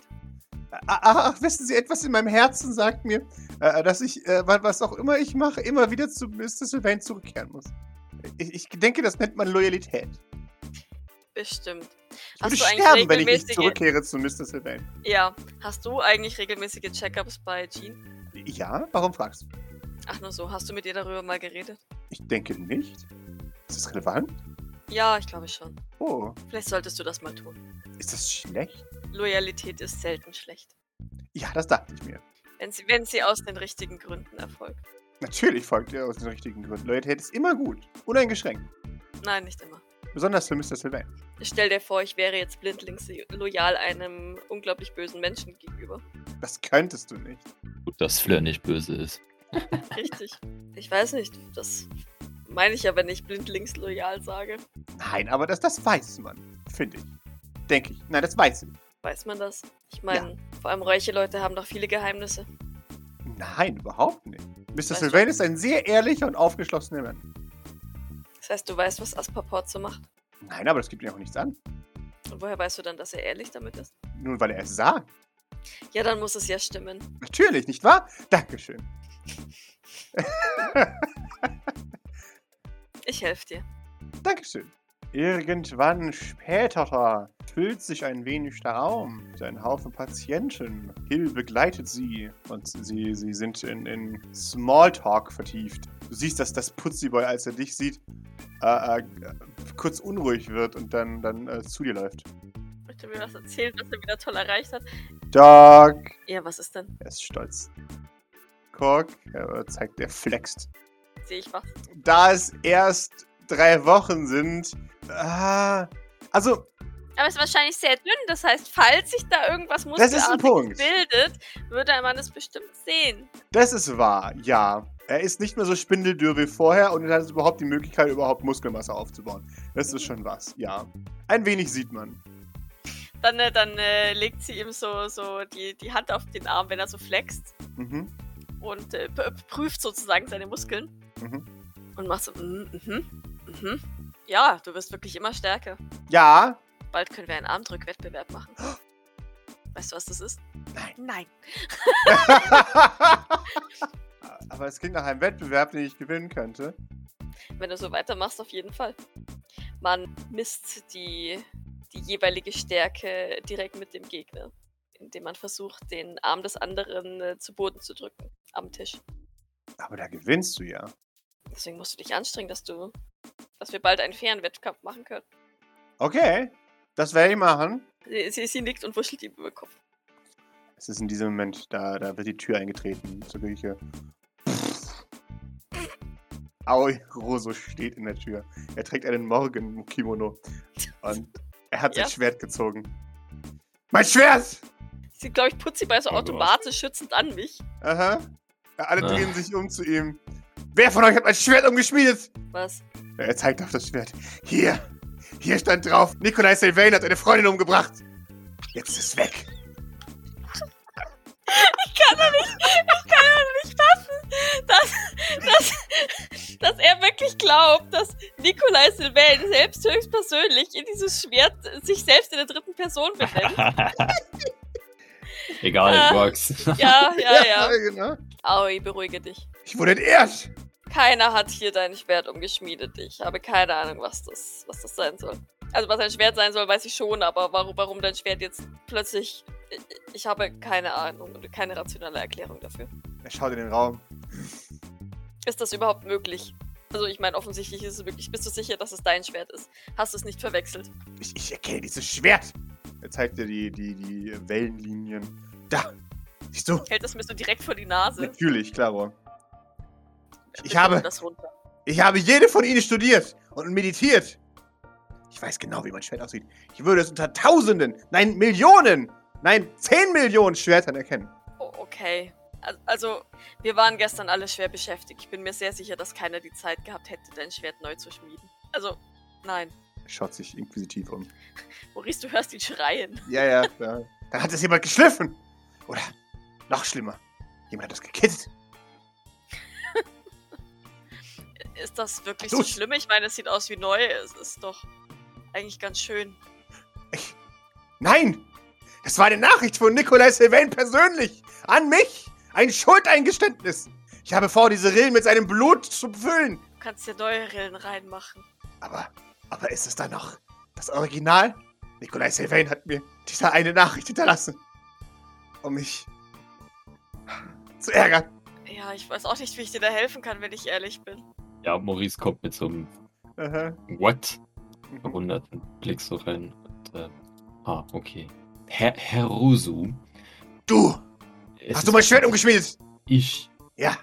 Ach, wissen Sie, etwas in meinem Herzen sagt mir, äh, dass ich, äh, wa- was auch immer ich mache, immer wieder zu Mr. Sylvain zurückkehren muss. Ich denke, das nennt man Loyalität. Bestimmt. Ich würde Hast du eigentlich sterben, wenn ich nicht zurückkehre zu Mr. Sylvain. Ja. Hast du eigentlich regelmäßige Checkups bei Jean? Ja? Warum fragst du? Ach, nur so. Hast du mit ihr darüber mal geredet? Ich denke nicht. Ist das relevant? Ja, ich glaube schon. Oh, Vielleicht solltest du das mal tun. ist das schlecht? Loyalität ist selten schlecht. Ja, das dachte ich mir. Wenn sie, wenn sie aus den richtigen Gründen erfolgt. Natürlich folgt ihr aus den richtigen Gründen. Loyalität ist immer gut. Uneingeschränkt. Nein, nicht immer. Besonders für Mr. Sylvain. Stell dir vor, ich wäre jetzt blindlings loyal einem unglaublich bösen Menschen gegenüber. Das könntest du nicht. Gut, dass Fleur nicht böse ist. Richtig. Ich weiß nicht. Das meine ich ja, wenn ich blindlings loyal sage. Nein, aber das, das weiß man. Finde ich. Denke ich. Nein, das weiß ich. Weiß man das? Ich meine, vor allem reiche Leute haben doch viele Geheimnisse. Nein, überhaupt nicht. Mr. Weißt Sylvain ist ein sehr ehrlicher und aufgeschlossener Mann. Das heißt, du weißt, was Aspaport so macht. Nein, aber das gibt ihm auch nichts an. Und woher weißt du dann, dass er ehrlich damit ist? Nur weil er es sagt. Ja, dann muss es ja stimmen. Natürlich, nicht wahr? Dankeschön. Ich helfe dir. Dankeschön. Irgendwann später füllt sich ein wenig der Raum mit einem Haufen Patienten. Hill begleitet sie und sie, sie sind in, in Smalltalk vertieft. Du siehst, dass das Putziboy, als er dich sieht, äh, äh, kurz unruhig wird und dann, dann äh, zu dir läuft. Möchte mir was erzählen, was er wieder toll erreicht hat? Doc! Ja, was ist denn? Er ist stolz. Guck, er zeigt, er flext. Sehe ich was? Da es erst drei Wochen sind, ah, also Aber es ist wahrscheinlich sehr dünn. Das heißt, falls sich da irgendwas Muskelartiges bildet, würde man es bestimmt sehen. Das ist wahr, ja. Er ist nicht mehr so spindeldürr wie vorher und er hat überhaupt die Möglichkeit, überhaupt Muskelmasse aufzubauen. Das ist schon was, ja. Ein wenig sieht man. Dann, äh, dann äh, legt sie ihm so, so die, die Hand auf den Arm, wenn er so flext Mhm. und äh, prüft sozusagen seine Muskeln Mhm. und macht so, mhm, mhm, mhm. Ja, du wirst wirklich immer stärker. Ja, Bald können wir einen Armdrückwettbewerb machen. Weißt du, was das ist? Nein. Nein. aber es klingt nach einem Wettbewerb, den ich gewinnen könnte. Wenn du so weitermachst, auf jeden Fall. Man misst die, die jeweilige Stärke direkt mit dem Gegner, indem man versucht, den Arm des anderen äh, zu Boden zu drücken am Tisch. Aber da gewinnst du ja. Deswegen musst du dich anstrengen, dass du, dass wir bald einen fairen Wettkampf machen können. Okay, das werde ich machen. Sie, sie, sie nickt und wuschelt ihm über den Kopf. Es ist in diesem Moment, da, da wird die Tür eingetreten zur Küche. Aoi, Roso steht in der Tür. Er trägt einen Morgen-Kimono. Und er hat sein Ja. Schwert gezogen. Mein Schwert! Sie, glaube ich, putzt sie bei so Oh Gott. automatisch schützend an mich. Aha. Ja, alle Ah. drehen sich um zu ihm. Wer von euch hat mein Schwert umgeschmiedet? Was? Er zeigt auf das Schwert. Hier. Hier stand drauf. Nikolai Sylvain hat eine Freundin umgebracht. Jetzt ist es weg. Ich kann doch nicht, ich kann doch nicht fassen, dass, dass, dass er wirklich glaubt, dass Nikolai Sylvain selbst höchstpersönlich in dieses Schwert sich selbst in der dritten Person benennt. Egal, Ah. works. Ja, ja, ja. genau. Aoi, beruhige dich. Ich wurde entehrt. Keiner hat hier dein Schwert umgeschmiedet. Ich habe keine Ahnung, was das, was das sein soll. Also was ein Schwert sein soll, weiß ich schon, aber warum, warum dein Schwert jetzt plötzlich... Ich, ich habe keine Ahnung und keine rationale Erklärung dafür. Er schaut in den Raum. Ist das überhaupt möglich? Also ich meine, offensichtlich ist es wirklich. Bist du sicher, dass es dein Schwert ist? Hast du es nicht verwechselt? Ich, ich erkenne dieses Schwert. Er zeigt dir die, die, die Wellenlinien. Da. Du? Hält es mir so direkt vor die Nase. Natürlich, klaro. Ich Bitte habe, das ich habe jede von ihnen studiert und meditiert. Ich weiß genau, wie mein Schwert aussieht. Ich würde es unter Tausenden, nein, Millionen, nein, zehn Millionen Schwertern erkennen. Oh, okay. Al- Also, wir waren gestern alle schwer beschäftigt. Ich bin mir sehr sicher, dass keiner die Zeit gehabt hätte, dein Schwert neu zu schmieden. Also, nein. Er schaut sich inquisitiv um. Maurice, du hörst ihn schreien. Ja, ja, ja. Dann hat es jemand geschliffen. Oder noch schlimmer. Jemand hat es gekittet. Ist das wirklich so schlimm? Ich meine, es sieht aus wie neu. Es ist doch eigentlich ganz schön. Ich, nein! Das war eine Nachricht von Nikolai Sylvain persönlich. An mich. Ein Schuldeingeständnis. Ich habe vor, diese Rillen mit seinem Blut zu füllen. Du kannst dir neue Rillen reinmachen. Aber, aber ist es dann noch das Original? Nikolai Sylvain hat mir diese eine Nachricht hinterlassen. Um mich zu ärgern. Ja, ich weiß auch nicht, wie ich dir da helfen kann, wenn ich ehrlich bin. Ja, Maurice kommt mit so einem Aha. What? Mhm. verwunderten Blick so rein. Und, ähm, ah, okay. Herr, Herr Rusu. Du! Hast du mein Schwert umgeschmiedet? Ich. Ja.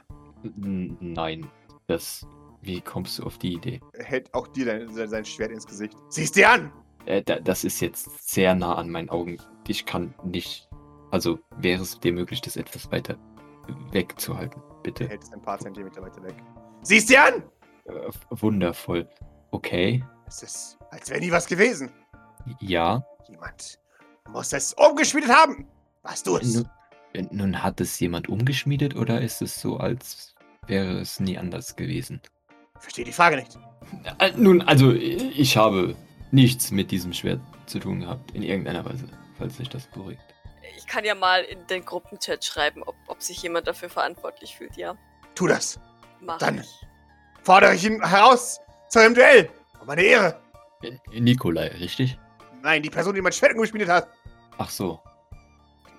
N nein. Das. Wie kommst du auf die Idee? Er hält auch dir dein, sein sein Schwert ins Gesicht. Sieh's dir an! Äh, da, das ist jetzt sehr nah an meinen Augen. Ich kann nicht. Also wäre es dir möglich, das etwas weiter wegzuhalten, Er bitte. hält es ein paar Zentimeter weiter weg. Sieh's dir an! Äh, wundervoll. Okay. Es ist, als wäre nie was gewesen. Ja. Jemand muss es umgeschmiedet haben. Warst du es? Nun, äh, nun hat es jemand umgeschmiedet oder ist es so, als wäre es nie anders gewesen? Verstehe die Frage nicht. Äh, Nun, also ich habe nichts mit diesem Schwert zu tun gehabt, in irgendeiner Weise, falls sich das beruhigt. Ich kann ja mal in den Gruppenchat schreiben, ob, ob sich jemand dafür verantwortlich fühlt. Ja, Tu das. mach Dann- ich. Fordere ich ihn heraus zu einem Duell. Um meine Ehre. Nikolai, richtig? Nein, die Person, die mein Schwert umgeschmiedet hat. Ach so.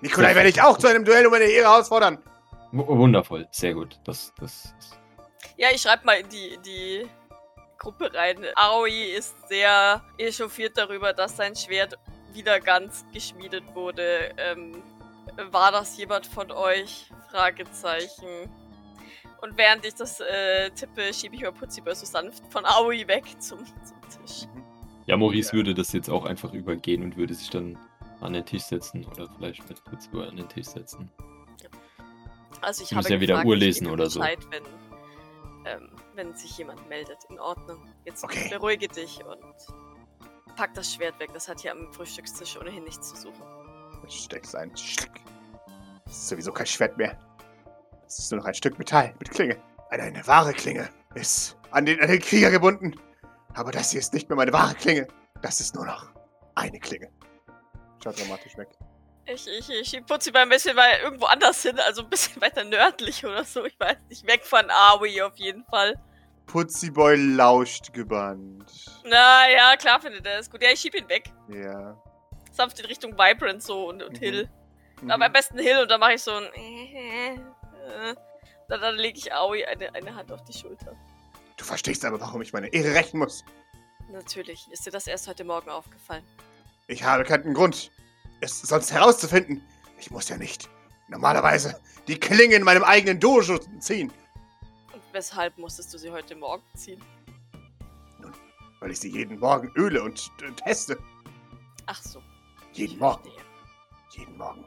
Nikolai werde ich auch zu einem Duell um meine Ehre herausfordern. W wundervoll, sehr gut. Das, das, Ja, ich schreibe mal in die, in die Gruppe rein. Aoi ist sehr echauffiert darüber, dass sein Schwert wieder ganz geschmiedet wurde. Ähm, war das jemand von euch? Fragezeichen. Und während ich das äh, tippe, schiebe ich mal Putziboy so sanft von Aoi weg zum, zum Tisch. Ja, Maurice würde das jetzt auch einfach übergehen und würde sich dann an den Tisch setzen oder vielleicht mit Putzboy an den Tisch setzen. Also ich Sie habe ja wieder gefragt, Uhr ich lesen gebe oder so. Bescheid, wenn, ähm, wenn sich jemand meldet. In Ordnung. Jetzt Okay. beruhige dich und pack das Schwert weg. Das hat hier am Frühstückstisch ohnehin nichts zu suchen. Steck's ein. Das ist sowieso kein Schwert mehr. Es ist nur noch ein Stück Metall mit Klinge. Eine, eine wahre Klinge ist an den, an den Krieger gebunden. Aber das hier ist nicht mehr meine wahre Klinge. Das ist nur noch eine Klinge. Schaut dramatisch weg. Ich, ich, ich Putzi mal ein bisschen mal irgendwo anders hin, also ein bisschen weiter nördlich oder so. Ich weiß nicht, weg von Aoi auf jeden Fall. Putziboy lauscht gebannt. Na ja, klar findet er es gut. Ja, ich schieb ihn weg. Ja. Sanft in Richtung Vibrant so und, und Mhm. Hill. Mhm. Aber am besten Hill und dann mache ich so ein. äh, Dann, dann lege ich Aoi eine, eine Hand auf die Schulter. Du verstehst aber, warum ich meine Ehre rächen muss. Natürlich, ist dir das erst heute Morgen aufgefallen. Ich habe keinen Grund, es sonst herauszufinden. Ich muss ja nicht normalerweise die Klinge in meinem eigenen Dojo ziehen, weshalb musstest du sie heute Morgen ziehen? weil ich sie jeden Morgen öle und äh, teste. Ach so. Jeden Morgen. Jeden Morgen.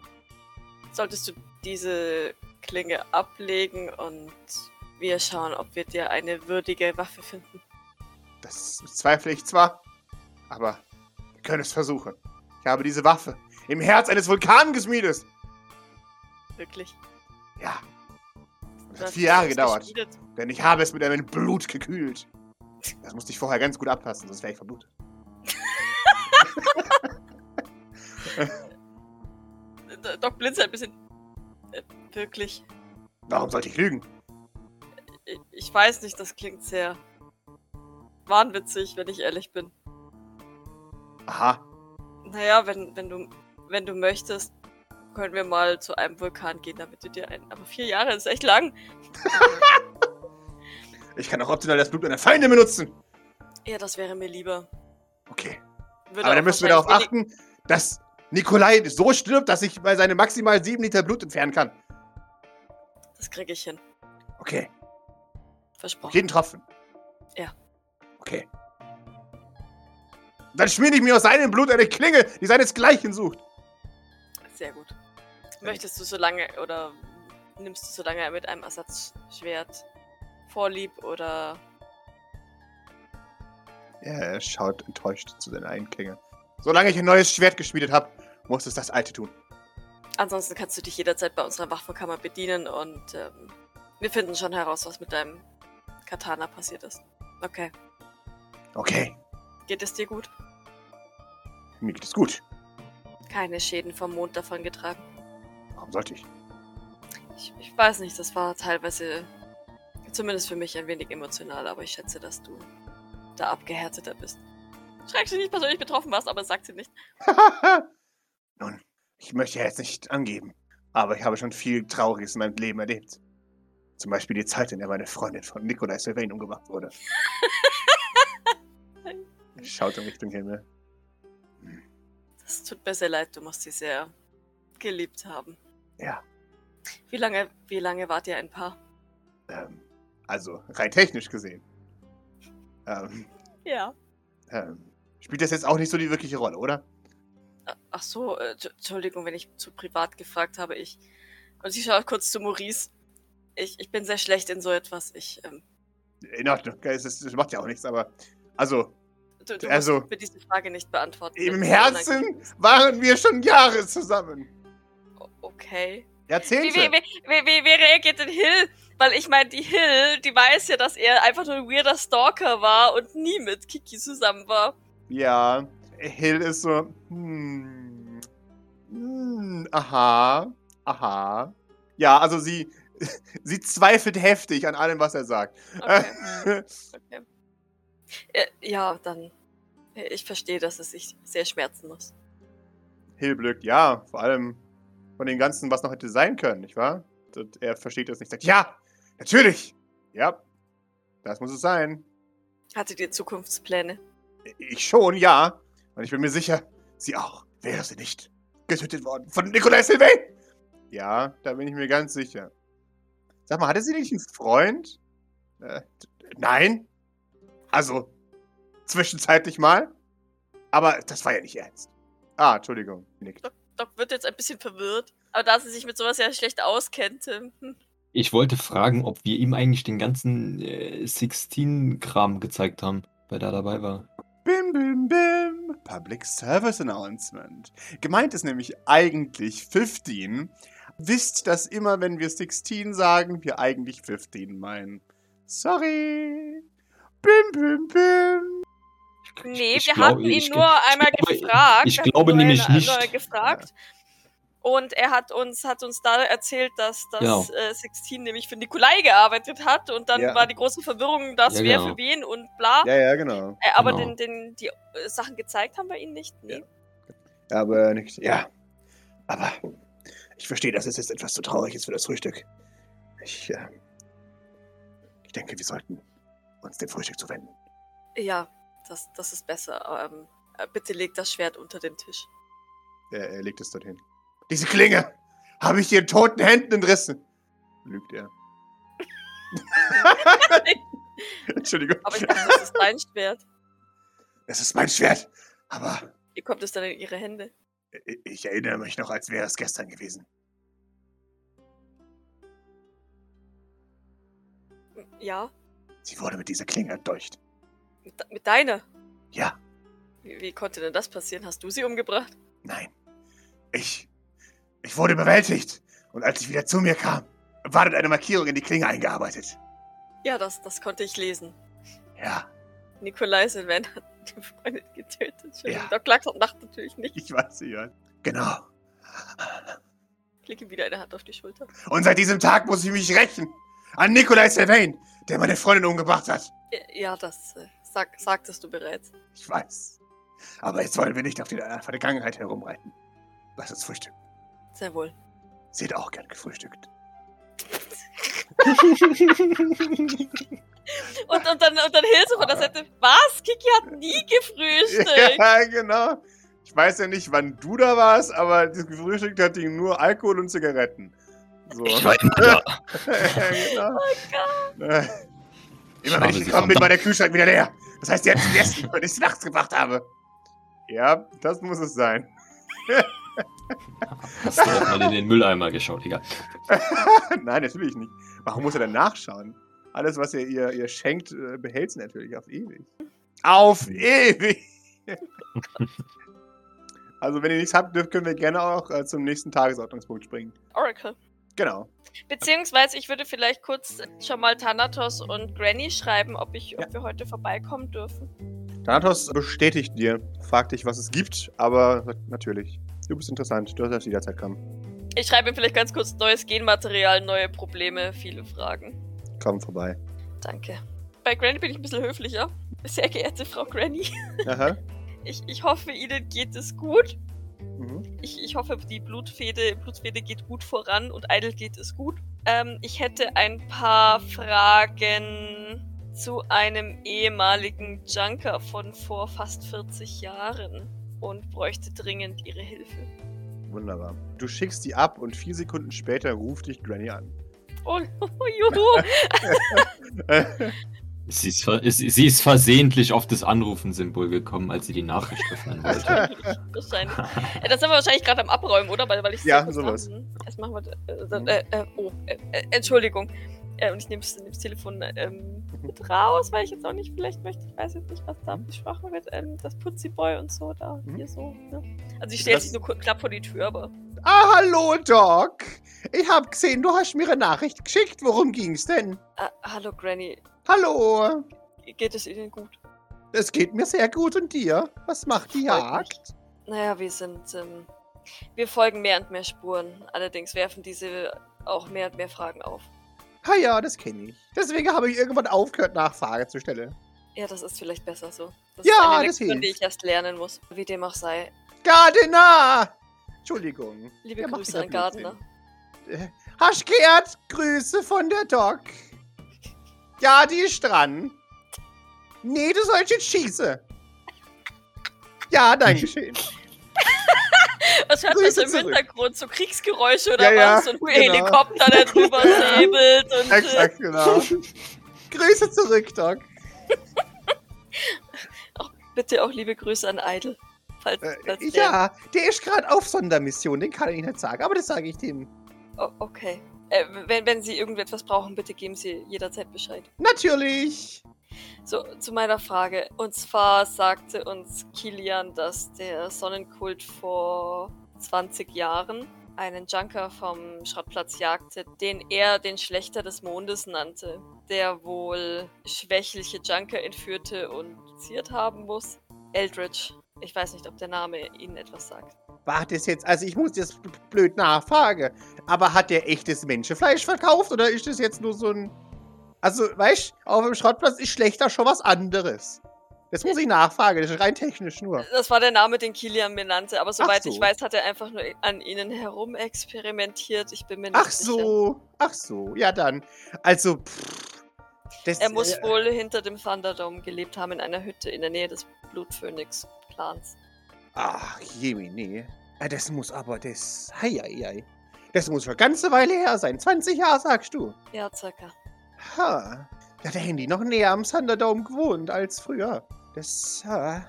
Solltest du diese Klinge ablegen und wir schauen, ob wir dir eine würdige Waffe finden. Das zweifle ich zwar, aber wir können es versuchen. Ich habe diese Waffe im Herz eines Vulkangesmiedes. Wirklich. Ja. Du hat vier Jahre gedauert, geschmiedet. denn ich habe es mit einem Blut gekühlt. Das musste ich vorher ganz gut abpassen, sonst wäre ich verblutet. Doc blinzelt ein bisschen. Äh, wirklich. Warum sollte ich lügen? Ich, ich weiß nicht, das klingt sehr wahnwitzig, wenn ich ehrlich bin. Aha. Naja, wenn, wenn du wenn du möchtest, können wir mal zu einem Vulkan gehen, damit du dir einen. Aber vier Jahre ist echt lang. Ich kann auch optional das Blut meiner Feinde benutzen. Ja, das wäre mir lieber. Okay. Würde Aber dann müssen wir darauf achten, dass Nikolai so stirbt, dass ich bei seine maximal sieben Liter Blut entfernen kann. Das kriege ich hin. Okay. Versprochen. Jeden Tropfen. Ja. Okay. Dann schmiede ich mir aus seinem Blut eine Klinge, die seinesgleichen sucht. Sehr gut. Möchtest du so lange oder nimmst du so lange mit einem Ersatzschwert vorlieb oder Ja, er schaut enttäuscht zu seiner einen Klinge. Solange ich ein neues Schwert geschmiedet habe, muss es das alte tun. ansonsten kannst du dich jederzeit bei unserer Waffenkammer bedienen und ähm, wir finden schon heraus, was mit deinem Katana passiert ist. Okay. Okay, Geht es dir gut? mir geht es gut. Keine Schäden vom Mond davongetragen. Warum sollte ich? Ich, ich weiß nicht, das war teilweise, zumindest für mich, ein wenig emotional, aber ich schätze, dass du da abgehärteter bist. Schreckst du nicht persönlich betroffen warst, aber sagt sie nicht. Nun, ich möchte jetzt nicht angeben, aber ich habe schon viel Trauriges in meinem Leben erlebt. Zum Beispiel die Zeit, in der meine Freundin von Nikolai Sylvain umgebracht wurde. Schaut in Richtung Himmel. Das tut mir sehr leid, du musst sie sehr geliebt haben. Ja, Wie lange, wie lange wart ihr ein Paar? ähm, also rein technisch gesehen. Ähm, Ja. ähm, spielt das jetzt auch nicht so die wirkliche Rolle, oder? Ach so, äh, Entschuldigung, wenn ich zu privat gefragt habe. Ich. Und sie schaut kurz zu Maurice. Ich, ich bin sehr schlecht in so etwas. Ich, ähm, In Ordnung, es ist- das macht ja auch nichts, aber also du, du Also, musst mir diese Frage nicht beantworten. im es Herzen waren wir schon Jahre zusammen. Okay. Jahrzehnte. wie, wie, wie, wie, wie reagiert denn Hill? Weil ich meine, die Hill, die weiß ja, dass er einfach nur ein weirder Stalker war und nie mit Kiki zusammen war. Ja, Hill ist so. Hm, hm, aha, aha. Ja, also sie, sie zweifelt heftig an allem, was er sagt. Okay. okay. Äh, ja, dann. äh, Ich verstehe, dass es sich sehr schmerzen muss. Hill blökt, ja, vor allem von dem Ganzen, was noch hätte sein können, nicht wahr? Und er versteht das nicht, sagt, ja, natürlich, ja, das muss es sein. Hattet ihr Zukunftspläne? Ich schon, ja. Und ich bin mir sicher, sie auch. Wäre sie nicht getötet worden von Nikolai Sylvain? Ja, da bin ich mir ganz sicher. Sag mal, hatte sie nicht einen Freund? Äh, nein. Also, zwischenzeitlich mal. Aber das war ja nicht ernst. Ah, Entschuldigung. Nick. Doc wird jetzt ein bisschen verwirrt. Aber da sie sich mit sowas ja schlecht auskennt. hm, Ich wollte fragen, ob wir ihm eigentlich den ganzen äh, Sixteen-Kram gezeigt haben, weil er dabei war. Bim, bim, bim. Public Service Announcement. Gemeint ist nämlich eigentlich 15. Wisst, dass immer, wenn wir 16 sagen, wir eigentlich 15 meinen. Sorry. Bim, bim, bim. Nee, Ich wir glaub- hatten ihn nur einmal glaube- gefragt. ich glaube nämlich eine- nicht. gefragt. Und er hat uns, hat uns da erzählt, dass das Genau. äh, Sixteen nämlich für Nikolai gearbeitet hat. Und dann Ja. war die große Verwirrung, dass Ja, wer genau. für wen und bla. Ja, ja, genau. Äh, aber Genau. den, den, die äh, Sachen gezeigt haben wir ihnen nicht. Nee. Aber nicht. Ja. Aber ich verstehe, dass es jetzt etwas zu traurig ist für das Frühstück. Ich, äh, ich denke, wir sollten uns dem Frühstück zuwenden. Ja, das, das ist besser. Ähm, äh, bitte leg das Schwert unter den Tisch. Er, er legt es dorthin. Diese Klinge habe ich dir in toten Händen entrissen. Lügt er. Entschuldigung. Aber ich dachte, das ist dein Schwert. Es ist mein Schwert. Aber Wie kommt es dann in ihre Hände? ich erinnere mich noch, als wäre es gestern gewesen. Ja, Sie wurde mit dieser Klinge erdolcht. Mit, mit deiner. Ja, Wie, wie konnte denn das passieren? Hast du sie umgebracht? nein. Ich. Ich wurde überwältigt. Und als ich wieder zu mir kam, war dort eine Markierung in die Klinge eingearbeitet. Ja, das, das konnte ich lesen. Ja, Nikolai Sylvain hat die Freundin getötet. Ja. Doc Laxon lacht natürlich nicht. ich weiß, ja. Genau. Ich lege ihm wieder eine Hand auf die Schulter. Und seit diesem Tag muss ich mich rächen. An Nikolai Sylvain, der meine Freundin umgebracht hat. Ja, das äh, sag, sagtest du bereits. Ich weiß. Aber jetzt wollen wir nicht auf die Vergangenheit herumreiten. Lass uns frühstücken. Sehr wohl. Sie hat auch gern gefrühstückt. Und, und dann, und dann Hilse von der Seite, was? Kiki hat nie gefrühstückt. Ja, genau. Ich weiß ja nicht, wann du da warst, aber das gefrühstückt hat die nur Alkohol und Zigaretten. So. Ich war immer da. genau. Oh Gott. Äh, Immer wenn ich gekommen bin, war der Kühlschrank wieder leer. Das heißt, sie hat gegessen, weil ich sie nachts gebracht habe. Ja, das muss es sein. Hast du auch mal in den Mülleimer geschaut, egal. Nein, natürlich nicht. Warum muss er denn nachschauen? Alles, was ihr ihr, ihr schenkt, äh, behält sie natürlich auf ewig. Auf ewig! also, wenn ihr nichts habt, dürft, können wir gerne auch äh, zum nächsten Tagesordnungspunkt springen. Oracle. Genau. Beziehungsweise ich würde vielleicht kurz schon mal Thanatos und Granny schreiben, ob, ich, ob Ja. wir heute vorbeikommen dürfen. Thanatos bestätigt dir, fragt dich, was es gibt, aber natürlich. Du bist interessant, du darfst jederzeit kommen. Ich schreibe ihm vielleicht ganz kurz neues Genmaterial, neue Probleme, viele Fragen. Komm vorbei. Danke. Bei Granny bin ich ein bisschen höflicher. Sehr geehrte Frau Granny, Aha. ich, ich hoffe, Ihnen geht es gut. Mhm. Ich, ich hoffe, die Blutfede, Blutfede geht gut voran und Idle geht es gut. Ähm, ich hätte ein paar Fragen zu einem ehemaligen Junker von vor fast 40 Jahren und bräuchte dringend Ihre Hilfe. Wunderbar. Du schickst die ab und vier Sekunden später ruft dich Granny an. Oh, juhu! Sie ist, sie ist versehentlich auf das Anrufen-Symbol gekommen, als sie die Nachricht öffnen wollte. wahrscheinlich. Das sind wir wahrscheinlich gerade am Abräumen, oder? Weil, weil ich Ja, sowas. Erst machen wir. Äh, äh, äh, oh, äh, äh, Entschuldigung. Äh, und ich nehme das Telefon ähm, mit raus, weil ich jetzt auch nicht vielleicht möchte. Ich weiß jetzt nicht, was da besprochen wird. Ähm, das Putzi-Boy und so, da, Mhm. hier so. Ne? Also, ich stelle sich nur knapp vor die Tür, aber. ah, hallo, Doc. Ich hab gesehen, du hast mir eine Nachricht geschickt. Worum ging's denn? Äh, hallo, Granny. Hallo. Geht es Ihnen gut? Es geht mir sehr gut und dir? Was macht die Jagd? Naja, wir sind. Ähm, wir folgen mehr und mehr Spuren. Allerdings werfen diese auch mehr und mehr Fragen auf. Ah ja, das kenne ich. Deswegen habe ich irgendwann aufgehört, Nachfrage zu stellen. Ja, das ist vielleicht besser so. Das Ja, ist eine das Lektion, die hilft. ich erst lernen muss. Wie dem auch sei. Gardiner! Entschuldigung. Liebe Grüße an Gardner. Blödsinn. Äh? Grüße von der Doc. Ja, die ist dran. Nee, du sollst jetzt schießen. Ja, danke schön. Was hört Grüße so im zurück. Hintergrund? So Kriegsgeräusche oder Ja, was? So ein genau. Helikopter, der drüber säbelt und. Äh, Exakt, genau. Grüße zurück, Doc. bitte auch liebe Grüße an Idle. Falls, Äh, falls der- ja, der ist gerade auf Sondermission, den kann ich nicht sagen, aber das sage ich dem. Oh, okay. Äh, wenn, wenn Sie irgendetwas brauchen, bitte geben Sie jederzeit Bescheid. Natürlich. So, zu meiner Frage. Und zwar sagte uns Kilian, dass der Sonnenkult vor 20 Jahren einen Junker vom Schrottplatz jagte, den er den Schlechter des Mondes nannte, der wohl schwächliche Junker entführte und ziert haben muss. Eldridge. Ich weiß nicht, ob der Name Ihnen etwas sagt. War das jetzt, also ich muss jetzt blöd nachfragen, aber hat der echtes Menschenfleisch verkauft oder ist das jetzt nur so ein. Also, weißt du, auf dem Schrottplatz ist schlechter schon was anderes. Das muss ich nachfragen, das ist rein technisch nur. Das war der Name, den Kilian mir nannte, aber soweit so. ich weiß, hat er einfach nur an ihnen herum experimentiert. Ich bin mir nicht Ach sicher. so, ach so, ja dann. Also, pff, das, Er muss äh, wohl hinter dem Thunderdome gelebt haben in einer Hütte in der Nähe des Blutphönix-Clans. Ach, Jemine. Ja, das muss aber das. Hei, hei, hei. Das muss schon eine ganze Weile her sein. 20 Jahre, sagst du. Ja, circa. Ha. Ja, da haben die noch näher am Thunderdome gewohnt als früher. Das, ha.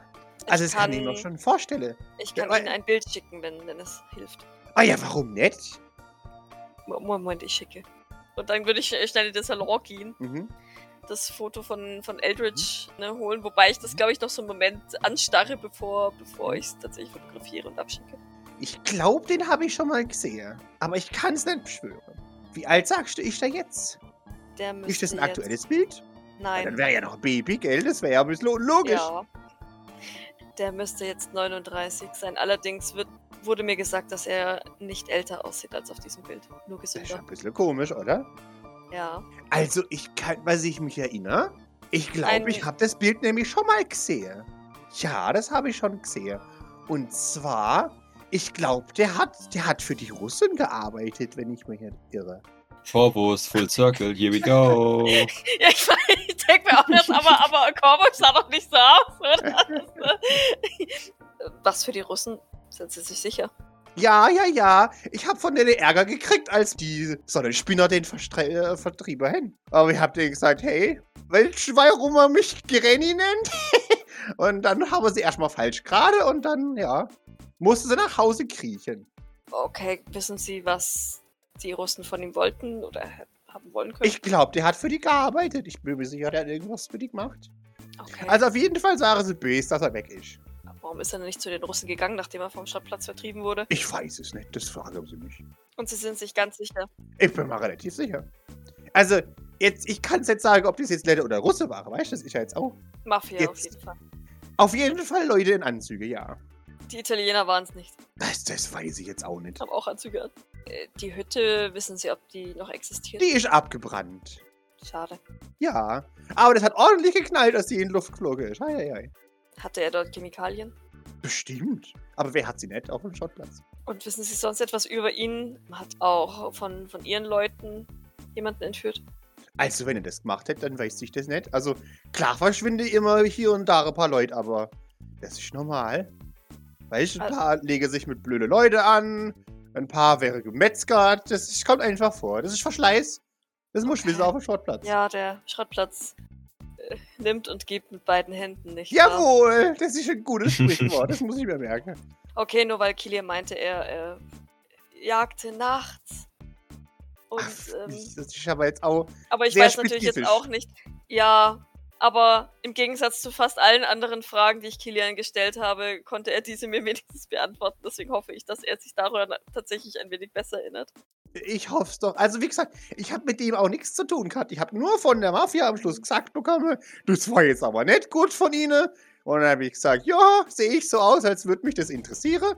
Also, Ich das kann ich mir schon vorstellen. Ich kann Ja, Ihnen ein Bild schicken, wenn, wenn es hilft. Ah ja, warum nicht? Mo- Moment, ich schicke. Und dann würde ich äh, schnell in den Salon gehen, Mhm. Das Foto von, von Eldridge ne, holen, wobei ich das, glaube ich, noch so einen Moment anstarre, bevor, bevor ich es tatsächlich fotografiere und abschicke. Ich glaube, den habe ich schon mal gesehen. Aber ich kann es nicht beschwören. Wie alt sagst du, ist er jetzt? Ist das ein aktuelles Bild? Nein. Dann wäre ja noch ein Baby, gell? Das wäre ja ein bisschen logisch. Ja. Der müsste jetzt 39 sein. Allerdings wird, wurde mir gesagt, dass er nicht älter aussieht als auf diesem Bild. Nur Das ist ja gesünder. ein bisschen komisch, oder? Ja. Also, ich kann, was ich mich erinnere, ich glaube, ich habe das Bild nämlich schon mal gesehen. Ja, das habe ich schon gesehen. Und zwar Ich glaube, der hat, der hat für die Russen gearbeitet, wenn ich mich nicht irre. Vorwurst, Full Circle, here we go. Ja, ich, ich denke mir auch das, aber, aber Korvus sah doch nicht so aus, oder? Was für die Russen? Sind sie sich sicher? Ja, ja, ja. Ich habe von denen Ärger gekriegt, als die Sonnenspinner den Verstre äh, vertrieben haben. Aber ich habe denen gesagt, hey, welch, warum er mich Granny nennt? und dann haben sie erstmal falsch gerade und dann, ja, musste sie nach Hause kriechen. Okay, wissen Sie, was die Russen von ihm wollten oder haben wollen können? Ich glaube, der hat für die gearbeitet. Ich bin mir sicher, der hat irgendwas für die gemacht. okay. Also auf jeden Fall sagen sie böse, dass er weg ist. Warum ist er denn nicht zu den Russen gegangen, nachdem er vom Stadtplatz vertrieben wurde? Ich weiß es nicht, das fragen sie mich. Und Sie sind sich ganz sicher. Ich bin mal relativ sicher. Also, jetzt, ich kann es jetzt sagen, ob das jetzt Leute oder Russe waren, weißt du, das ist ja jetzt auch. Mafia auf Jetzt. jeden Fall. Auf jeden Fall Leute in Anzüge, ja. Die Italiener waren es nicht. Das, das weiß ich jetzt auch nicht. Haben auch Anzüge an. Äh, Die Hütte, wissen Sie, ob die noch existiert? Die ist abgebrannt. Schade. Ja. Aber das hat ordentlich geknallt, als die in die Luft geflogen ist. Hei, hei, hei. Hatte er dort Chemikalien? Bestimmt. Aber wer hat sie nicht auf dem Schrottplatz? Und wissen Sie sonst etwas über ihn? Hat auch von, von Ihren Leuten jemanden entführt? Also, wenn er das gemacht hätte, dann weiß ich das nicht. Also, klar verschwinde immer hier und da ein paar Leute, aber das ist normal. Weißt du, ein Also- paar legen sich mit blöde Leute an, ein paar wäre gemetzgert. Das ist, kommt einfach vor. Das ist Verschleiß. Das muss Okay. wissen auf dem Schrottplatz. Ja, der Schrottplatz nimmt und gibt mit beiden Händen, nicht wahr? Jawohl, das ist ein gutes Sprichwort. das muss ich mir merken. Okay, nur weil Kilian meinte, er, er jagte nachts. Und, Ach, ähm, das ist aber jetzt auch. aber ich weiß natürlich jetzt auch nicht. Ja, aber im Gegensatz zu fast allen anderen Fragen, die ich Kilian gestellt habe, konnte er diese mir wenigstens beantworten. Deswegen hoffe ich, dass er sich darüber na- tatsächlich ein wenig besser erinnert. Ich hoffe es doch. Also, wie gesagt, ich habe mit dem auch nichts zu tun gehabt. Ich habe nur von der Mafia am Schluss gesagt bekommen, das war jetzt aber nicht gut von Ihnen. Und dann habe ich gesagt, ja, sehe ich so aus, als würde mich das interessieren.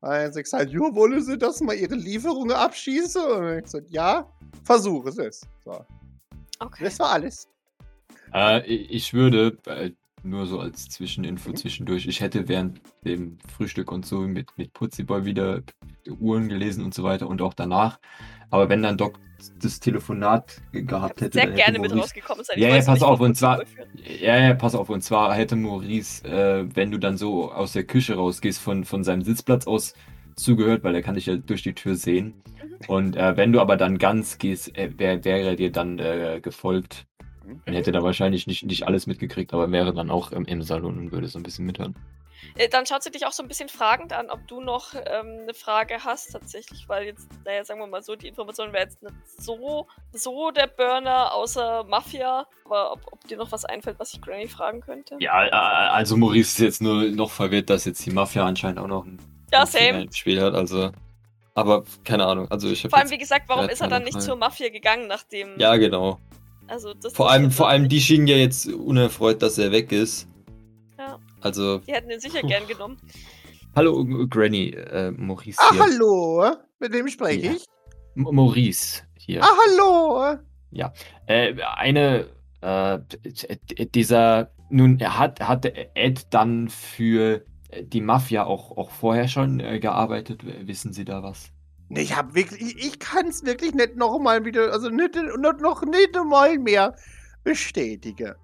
Also ich gesagt, ja, wollen Sie, dass mal Ihre Lieferungen abschießen? Und dann habe ich gesagt, ja, versuche es. So, Okay. das war alles. Äh, ich würde, äh, nur so als Zwischeninfo zwischendurch, ich hätte während dem Frühstück und so mit, mit Putziboy wieder Uhren gelesen und so weiter und auch danach. Aber wenn dann Doc das Telefonat gehabt hätte, Sehr hätte gerne mit Maurice- rausgekommen sein. Ja, ja, pass auf, und zwar-. Ja, ja, pass auf. Und zwar hätte Maurice, äh, wenn du dann so aus der Küche rausgehst, von, von seinem Sitzplatz aus zugehört, weil er kann dich ja durch die Tür sehen. Mhm. Und äh, wenn du aber dann ganz gehst, äh, wär, wäre er dir dann äh, gefolgt. Dann hätte er wahrscheinlich nicht, nicht alles mitgekriegt, aber wäre dann auch im, im Salon und würde so ein bisschen mithören. Äh, Dann schaut sie dich auch so ein bisschen fragend an, ob du noch ähm, eine Frage hast tatsächlich, weil jetzt, naja, sagen wir mal so, die Information wäre jetzt nicht so, so der Burner außer Mafia, aber ob, ob dir noch was einfällt, was ich Granny fragen könnte? Ja, äh, also Maurice ist jetzt nur noch verwirrt, dass jetzt die Mafia anscheinend auch noch ein, Ja, ein Spiel hat. Also, aber keine Ahnung. Also ich habe Vor allem, wie gesagt, warum Ja, ist er dann nicht Frage. zur Mafia gegangen, nachdem. ja genau. Also das Vor allem, vor allem die schienen ja jetzt unerfreut, dass er weg ist. Ja. Also, Die hätten ihn sicher Puh. gern genommen. Hallo Granny, äh, Maurice Ah, hier. hallo. Mit wem spreche Ja. ich? M Maurice hier. Ah, hallo. Äh, eine, äh, dieser, nun, er hat, hat Ed dann für die Mafia auch, auch vorher schon äh, gearbeitet? Wissen Sie da was? Nee, ich hab wirklich, ich, ich kann es wirklich nicht noch mal wieder, also nicht, nicht, noch nicht mal mehr bestätigen.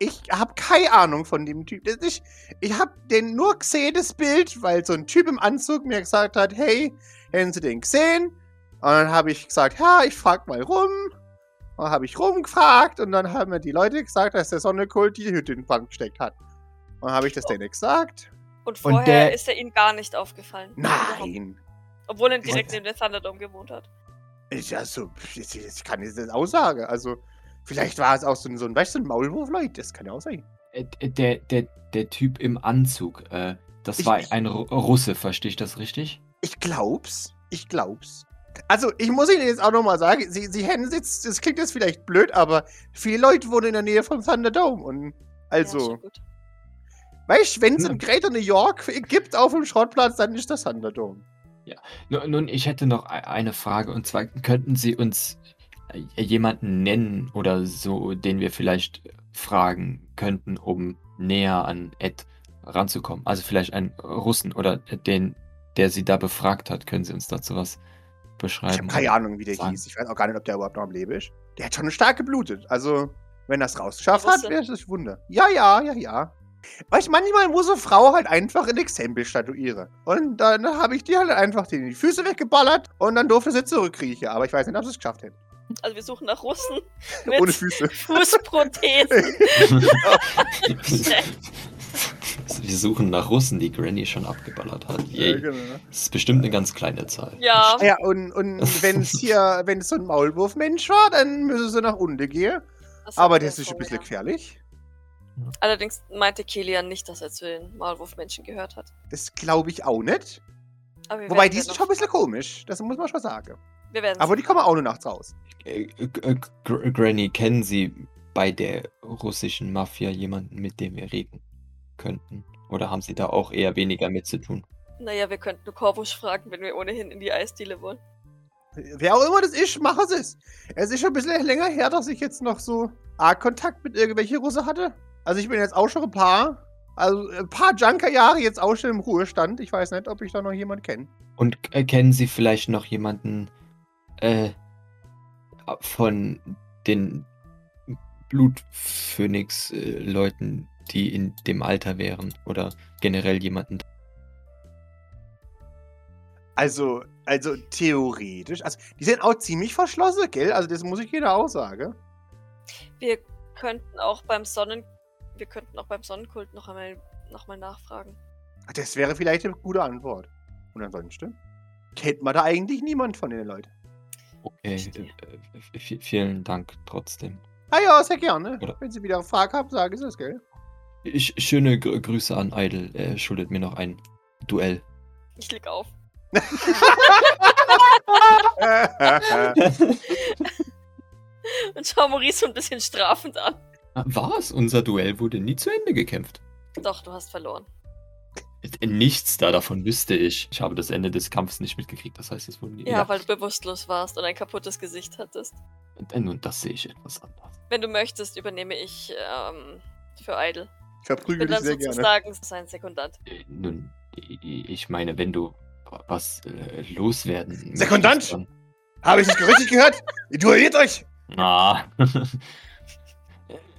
Ich habe keine Ahnung von dem Typ. Das ist, ich habe den nur gesehen, das Bild, weil so ein Typ im Anzug mir gesagt hat, hey, hätten Sie den gesehen? Und dann habe ich gesagt, ja, ich frag mal rum. Und dann habe ich rumgefragt und dann haben mir die Leute gesagt, dass der Sonnekult die Hütte in den Brand gesteckt hat. Und dann habe ich das denen gesagt. Und Und vorher der- ist er ihnen gar nicht aufgefallen. Nein. Obwohl er direkt neben der Thunderdome gewohnt hat. Ich, also, ich, ich kann jetzt das aussagen. Also, vielleicht war es auch so ein, so ein, weißt du, so ein Maulwurf, Leute. Das kann ja auch sein. Äh, Der, der, der Typ im Anzug, äh, das Ich- war ein Ru Russe, verstehe ich das richtig? Ich glaub's. Ich glaub's. Also, ich muss Ihnen jetzt auch nochmal sagen, Sie, Sie hätten jetzt, das klingt jetzt vielleicht blöd, aber viele Leute wohnen in der Nähe vom Thunderdome. Und ja, also, gut. weißt du, wenn es Ja. in Greater New York gibt auf dem Schrottplatz, dann ist das Thunderdome. Nun, nun, ich hätte noch e- eine Frage und zwar könnten Sie uns äh, jemanden nennen oder so, den wir vielleicht fragen könnten, um näher an Ed ranzukommen? Also vielleicht einen Russen oder den der sie da befragt hat. Können Sie uns dazu was Ich beschreiben? habe keine Ahnung, wie der Sagen. hieß. Ich weiß auch gar nicht, ob der überhaupt noch am Leben ist. Der hat schon stark geblutet. Also, wenn das rausgeschafft hat, wäre das Wunder. Ja, ja, ja, ja. Weißt du, manchmal muss eine Frau halt einfach ein Exempel statuieren. Und dann habe ich die halt einfach die die Füße weggeballert und dann durfte sie zurückkriechen. Aber ich weiß nicht, ob sie es geschafft hätten. Also wir suchen nach Russen mit Ohne Füße. Fußprothesen. Wir suchen nach Russen, die Granny schon abgeballert hat. Ja, Yay. genau. Das ist bestimmt eine ganz kleine Zahl. ja, Ja, und, und wenn es hier, wenn es so ein Maulwurfmensch war, dann müssen sie nach unten gehen. das Aber das ist ein bisschen vorher. Allerdings meinte Kilian nicht, dass er zu den Maulwurfmenschen gehört hat. Das glaube ich auch nicht. Aber wir Wobei, die ja sind schon ein bisschen komisch. Das muss man schon sagen. Wir werden Aber die kommen auch nur nachts raus. Äh, äh, Gr- Granny, kennen Sie bei der russischen Mafia jemanden, mit dem wir reden könnten? Oder haben Sie da auch eher weniger mit zu tun? Naja, wir könnten nur fragen, wenn wir ohnehin in die Eisdiele wollen. Wer auch immer das ist, mach es es. Es ist schon ein bisschen länger her, dass ich jetzt noch so arg Kontakt mit irgendwelchen Russen hatte. Also ich bin jetzt auch schon ein paar, also ein paar Junker-Jahre jetzt auch schon im Ruhestand. Ich weiß nicht, ob ich da noch jemanden kenne. Und äh, kennen Sie vielleicht noch jemanden äh, von den Blutphönix-Leuten, die in dem Alter wären? Oder generell jemanden? Also, also theoretisch, also die sind auch ziemlich verschlossen, gell? Also das muss ich jeder auch sagen. Wir könnten auch beim Sonnen... Wir könnten auch beim Sonnenkult noch einmal, noch mal nachfragen. Das wäre vielleicht eine gute Antwort. Und ansonsten kennt man da eigentlich niemand von den Leuten. Okay, äh, v- vielen Dank trotzdem. Ah ja, sehr gerne. Oder- Wenn Sie wieder eine Frage haben, sagen Sie es, gell? Ich, schöne Gr Grüße an Idle. Er schuldet mir noch ein Duell. Ich leg auf. Und schau Maurice so ein bisschen strafend an. Was? Unser Duell wurde nie zu Ende gekämpft. Doch, du hast verloren. Nichts da davon wüsste ich. Ich habe das Ende des Kampfes nicht mitgekriegt. Das heißt, es wurde nie. Ja, weil du bewusstlos warst und ein kaputtes Gesicht hattest. Nun, das sehe ich etwas anders. Wenn du möchtest, übernehme ich ähm, für Idle. Ich Ich verprügel bin dich dann sehr gerne. sozusagen sein Sekundant. Äh, Nun, ich meine, wenn du was äh, loswerden. Sekundant? möchtest, dann- Habe ich das richtig gehört? Ihr duelliert euch! Ah.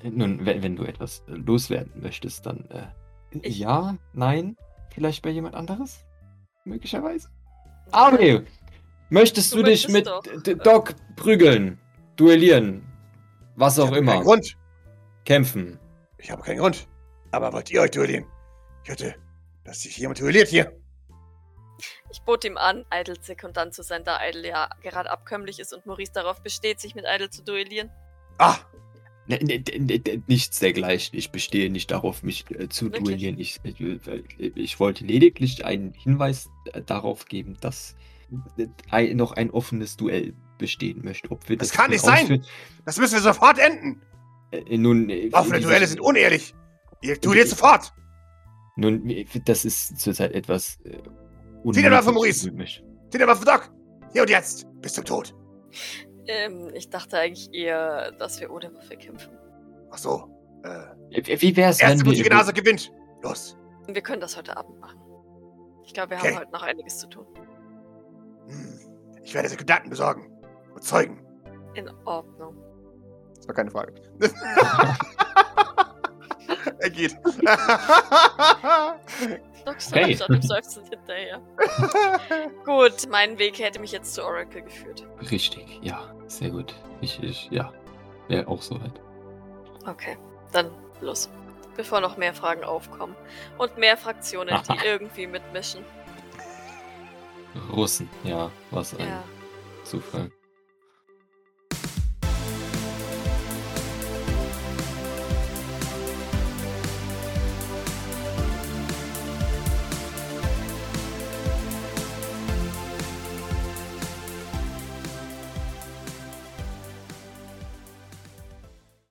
Nun, wenn, wenn du etwas äh, loswerden möchtest, dann äh, Ich- ja, nein, vielleicht bei jemand anderes? Möglicherweise. Ah, Okay. Möchtest Du du, dich mit doch, D- äh, Doc prügeln, duellieren, was Ich auch habe immer, Keinen Grund. kämpfen? Ich habe keinen Grund. Aber wollt ihr euch duellieren? Ich hörte, dass sich jemand duelliert hier. Ich bot ihm an, Idle Sekundant zu sein, da Idle ja gerade abkömmlich ist und Maurice darauf besteht, sich mit Idle zu duellieren. Ah, nichts dergleichen. Ich bestehe nicht darauf, mich äh, zu duellieren. Ich, ich, ich wollte lediglich einen Hinweis äh, darauf geben, dass äh, noch ein offenes Duell bestehen möchte. Ob wir Das das, kann nicht sein! das müssen wir sofort enden. Äh, nun, äh, Offene Duelle sind unehrlich. Ihr duelliert sofort. Nun, äh, das ist zurzeit etwas. Äh, Zieh den Waffe. Maurice. Ihr mal für Doc. Hier und jetzt. Bis zum Tod. Ähm, ich dachte eigentlich eher, dass wir ohne Waffe kämpfen. Ach so. Äh, Wie wie wär's, erste wenn wir. Nase gewinnt. Los. Wir können das heute Abend machen. Ich glaube, wir Okay. haben heute noch einiges zu tun. Hm. Ich werde Sekundanten besorgen. Und Zeugen. In Ordnung. Das war keine Frage. er geht. Doc Okay. schaut dem Seufzen hinterher. Gut, mein Weg hätte mich jetzt zu Oracle geführt. Richtig, ja, sehr gut. Ich, ich ja, wäre auch soweit. Okay, dann los. Bevor noch mehr Fragen aufkommen. Und mehr Fraktionen, die irgendwie mitmischen. Russen, ja, was ein Ja. Zufall.